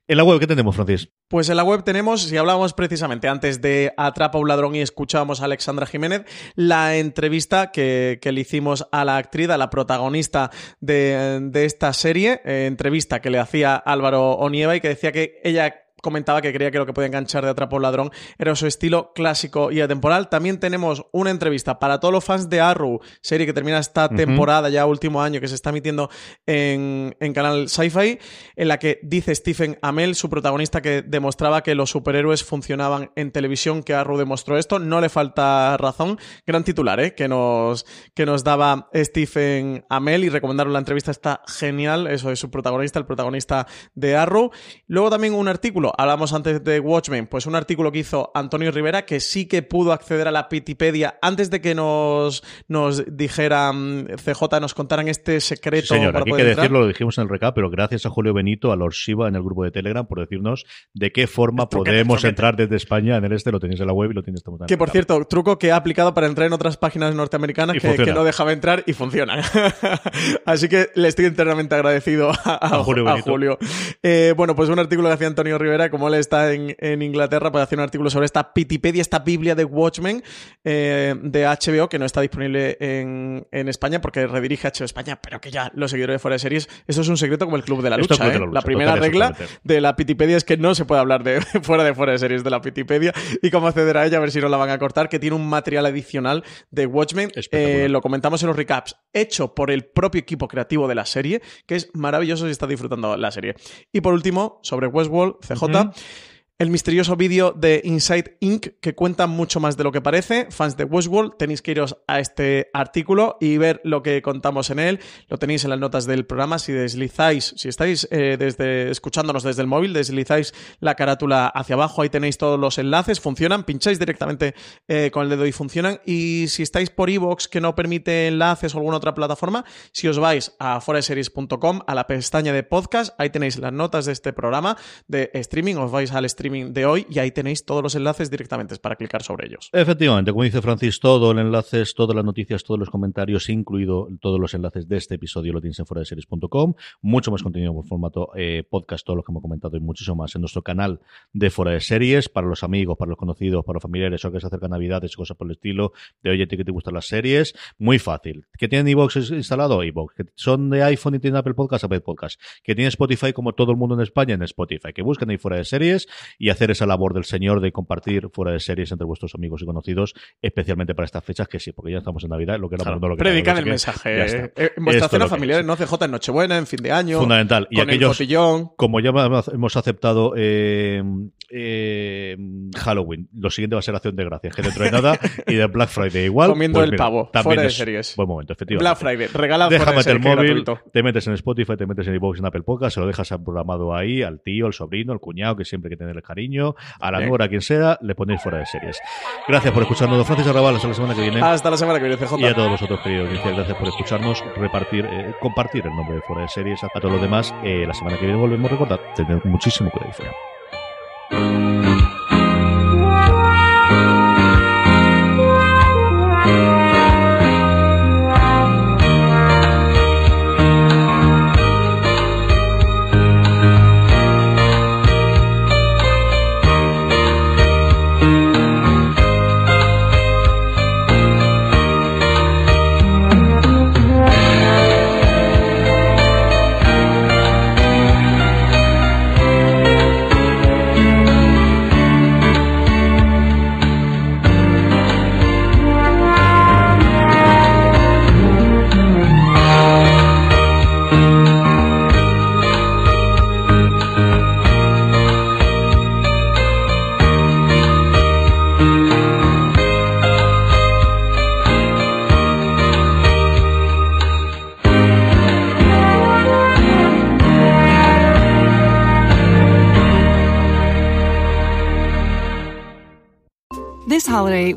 En la web, ¿qué tenemos, Francis? Pues en la web tenemos, si hablábamos precisamente antes de Atrapa un ladrón y escuchábamos a Alexandra Jiménez, la entrevista que, le hicimos a la actriz, a la protagonista de, esta serie, eh, entrevista que le hacía Álvaro Onieva y que decía que ella comentaba que creía que lo que podía enganchar de Atrapa un ladrón era su estilo clásico y atemporal. También tenemos una entrevista para todos los fans de Arrow, serie que termina esta temporada, ya último año, que se está emitiendo en, canal Sci-Fi, en la que dice Stephen Amell, su protagonista, que demostraba que los superhéroes funcionaban en televisión, que Arrow demostró esto. No le falta razón. Gran titular, ¿eh? Que nos, que nos daba Stephen Amell y recomendaron la entrevista, está genial. Eso es su protagonista, el protagonista de Arrow. Luego también un artículo hablamos antes de Watchmen, pues un artículo que hizo Antonio Rivera que sí que pudo acceder a la Wikipedia antes de que nos, nos dijeran CJ, nos contaran este secreto. señor, aquí hay que decirlo, lo dijimos en el recap, pero gracias a Julio Benito, a Lord Shiva en el grupo de Telegram por decirnos de qué forma podemos entrar desde España en el este, lo tenéis en la web y lo tienes también. Que por cierto, truco que ha aplicado para entrar en otras páginas norteamericanas que, no dejaba entrar y funciona. Así que le estoy eternamente agradecido a, Julio. Eh, bueno, pues un artículo que hacía Antonio Rivera como él está en, Inglaterra, puede hacer un artículo sobre esta Pitipedia, esta Biblia de Watchmen eh, de HBO, que no está disponible en, España porque redirige HBO España, pero que ya los seguidores de fuera de series, esto es un secreto como el Club de la Lucha. ¿eh? la, primera regla de la Pitipedia es que no se puede hablar de fuera de fuera de series de la Pitipedia y cómo acceder a ella, a ver si no la van a cortar, que tiene un material adicional de Watchmen. Eh, lo comentamos en los recaps, hecho por el propio equipo creativo de la serie, que es maravilloso si está disfrutando la serie. Y por último, sobre Westworld, CJ. 好的。El misterioso vídeo de Inside Inc. que cuenta mucho más de lo que parece. Fans de Westworld, tenéis que iros a este artículo y ver lo que contamos en él. Lo tenéis en las notas del programa. Si deslizáis, si estáis eh, desde, escuchándonos desde el móvil, deslizáis la carátula hacia abajo, ahí tenéis todos los enlaces. Funcionan, pincháis directamente eh, con el dedo y funcionan. Y si estáis por iVoox que no permite enlaces o alguna otra plataforma, si os vais a foreseries.com, a la pestaña de podcast, ahí tenéis las notas de este programa de streaming. Os vais al streaming de hoy y ahí tenéis todos los enlaces directamente para clicar sobre ellos. Efectivamente, como dice Francis, todo el enlace, todas las noticias, todos los comentarios, incluido todos los enlaces de este episodio lo tienes en foradeseries.com. Mucho más contenido por formato eh, podcast, todo lo que hemos comentado y muchísimo más en nuestro canal de Fuera de Series, para los amigos, para los conocidos, para los familiares o que se acercan navidades y cosas por el estilo, de oye, que te gustan las series, muy fácil. ¿Que tienen iVoox instalado? iVoox. ¿Que son de iPhone y tienen Apple Podcast? Apple Podcast. ¿Que tienen Spotify como todo el mundo en España? En Spotify. Que busquen ahí Fuera de Series y hacer esa labor del Señor de compartir fuera de series entre vuestros amigos y conocidos, especialmente para estas fechas, que sí, porque ya estamos en Navidad, lo que era lo que Predican el mensaje. Eh, en vuestras cenas familiares, no CJ en Nochebuena, en fin de año. Fundamental. Y aquellos, como ya hemos aceptado eh, eh, Halloween, lo siguiente va a ser Acción de Gracias, que dentro de nada, y de Black Friday igual. Comiendo pues el pavo, fuera de series. Buen momento, efectivamente. Black Friday, regala Déjame el móvil, te metes en Spotify, te metes en iVoox, en Apple Podcast, se lo dejas programado ahí al tío, al sobrino, al cuñado, que siempre hay que tener el cariño a la a quien sea, le ponéis fuera de series. Gracias por escucharnos, don Francis Arrabal, hasta la semana que viene. Hasta la semana que viene, CJ. Y a todos vosotros, queridos gracias por escucharnos, repartir, eh, compartir el nombre de fuera de series. A todos los demás, eh, la semana que viene volvemos a recordar, tener muchísimo cuidado fuera.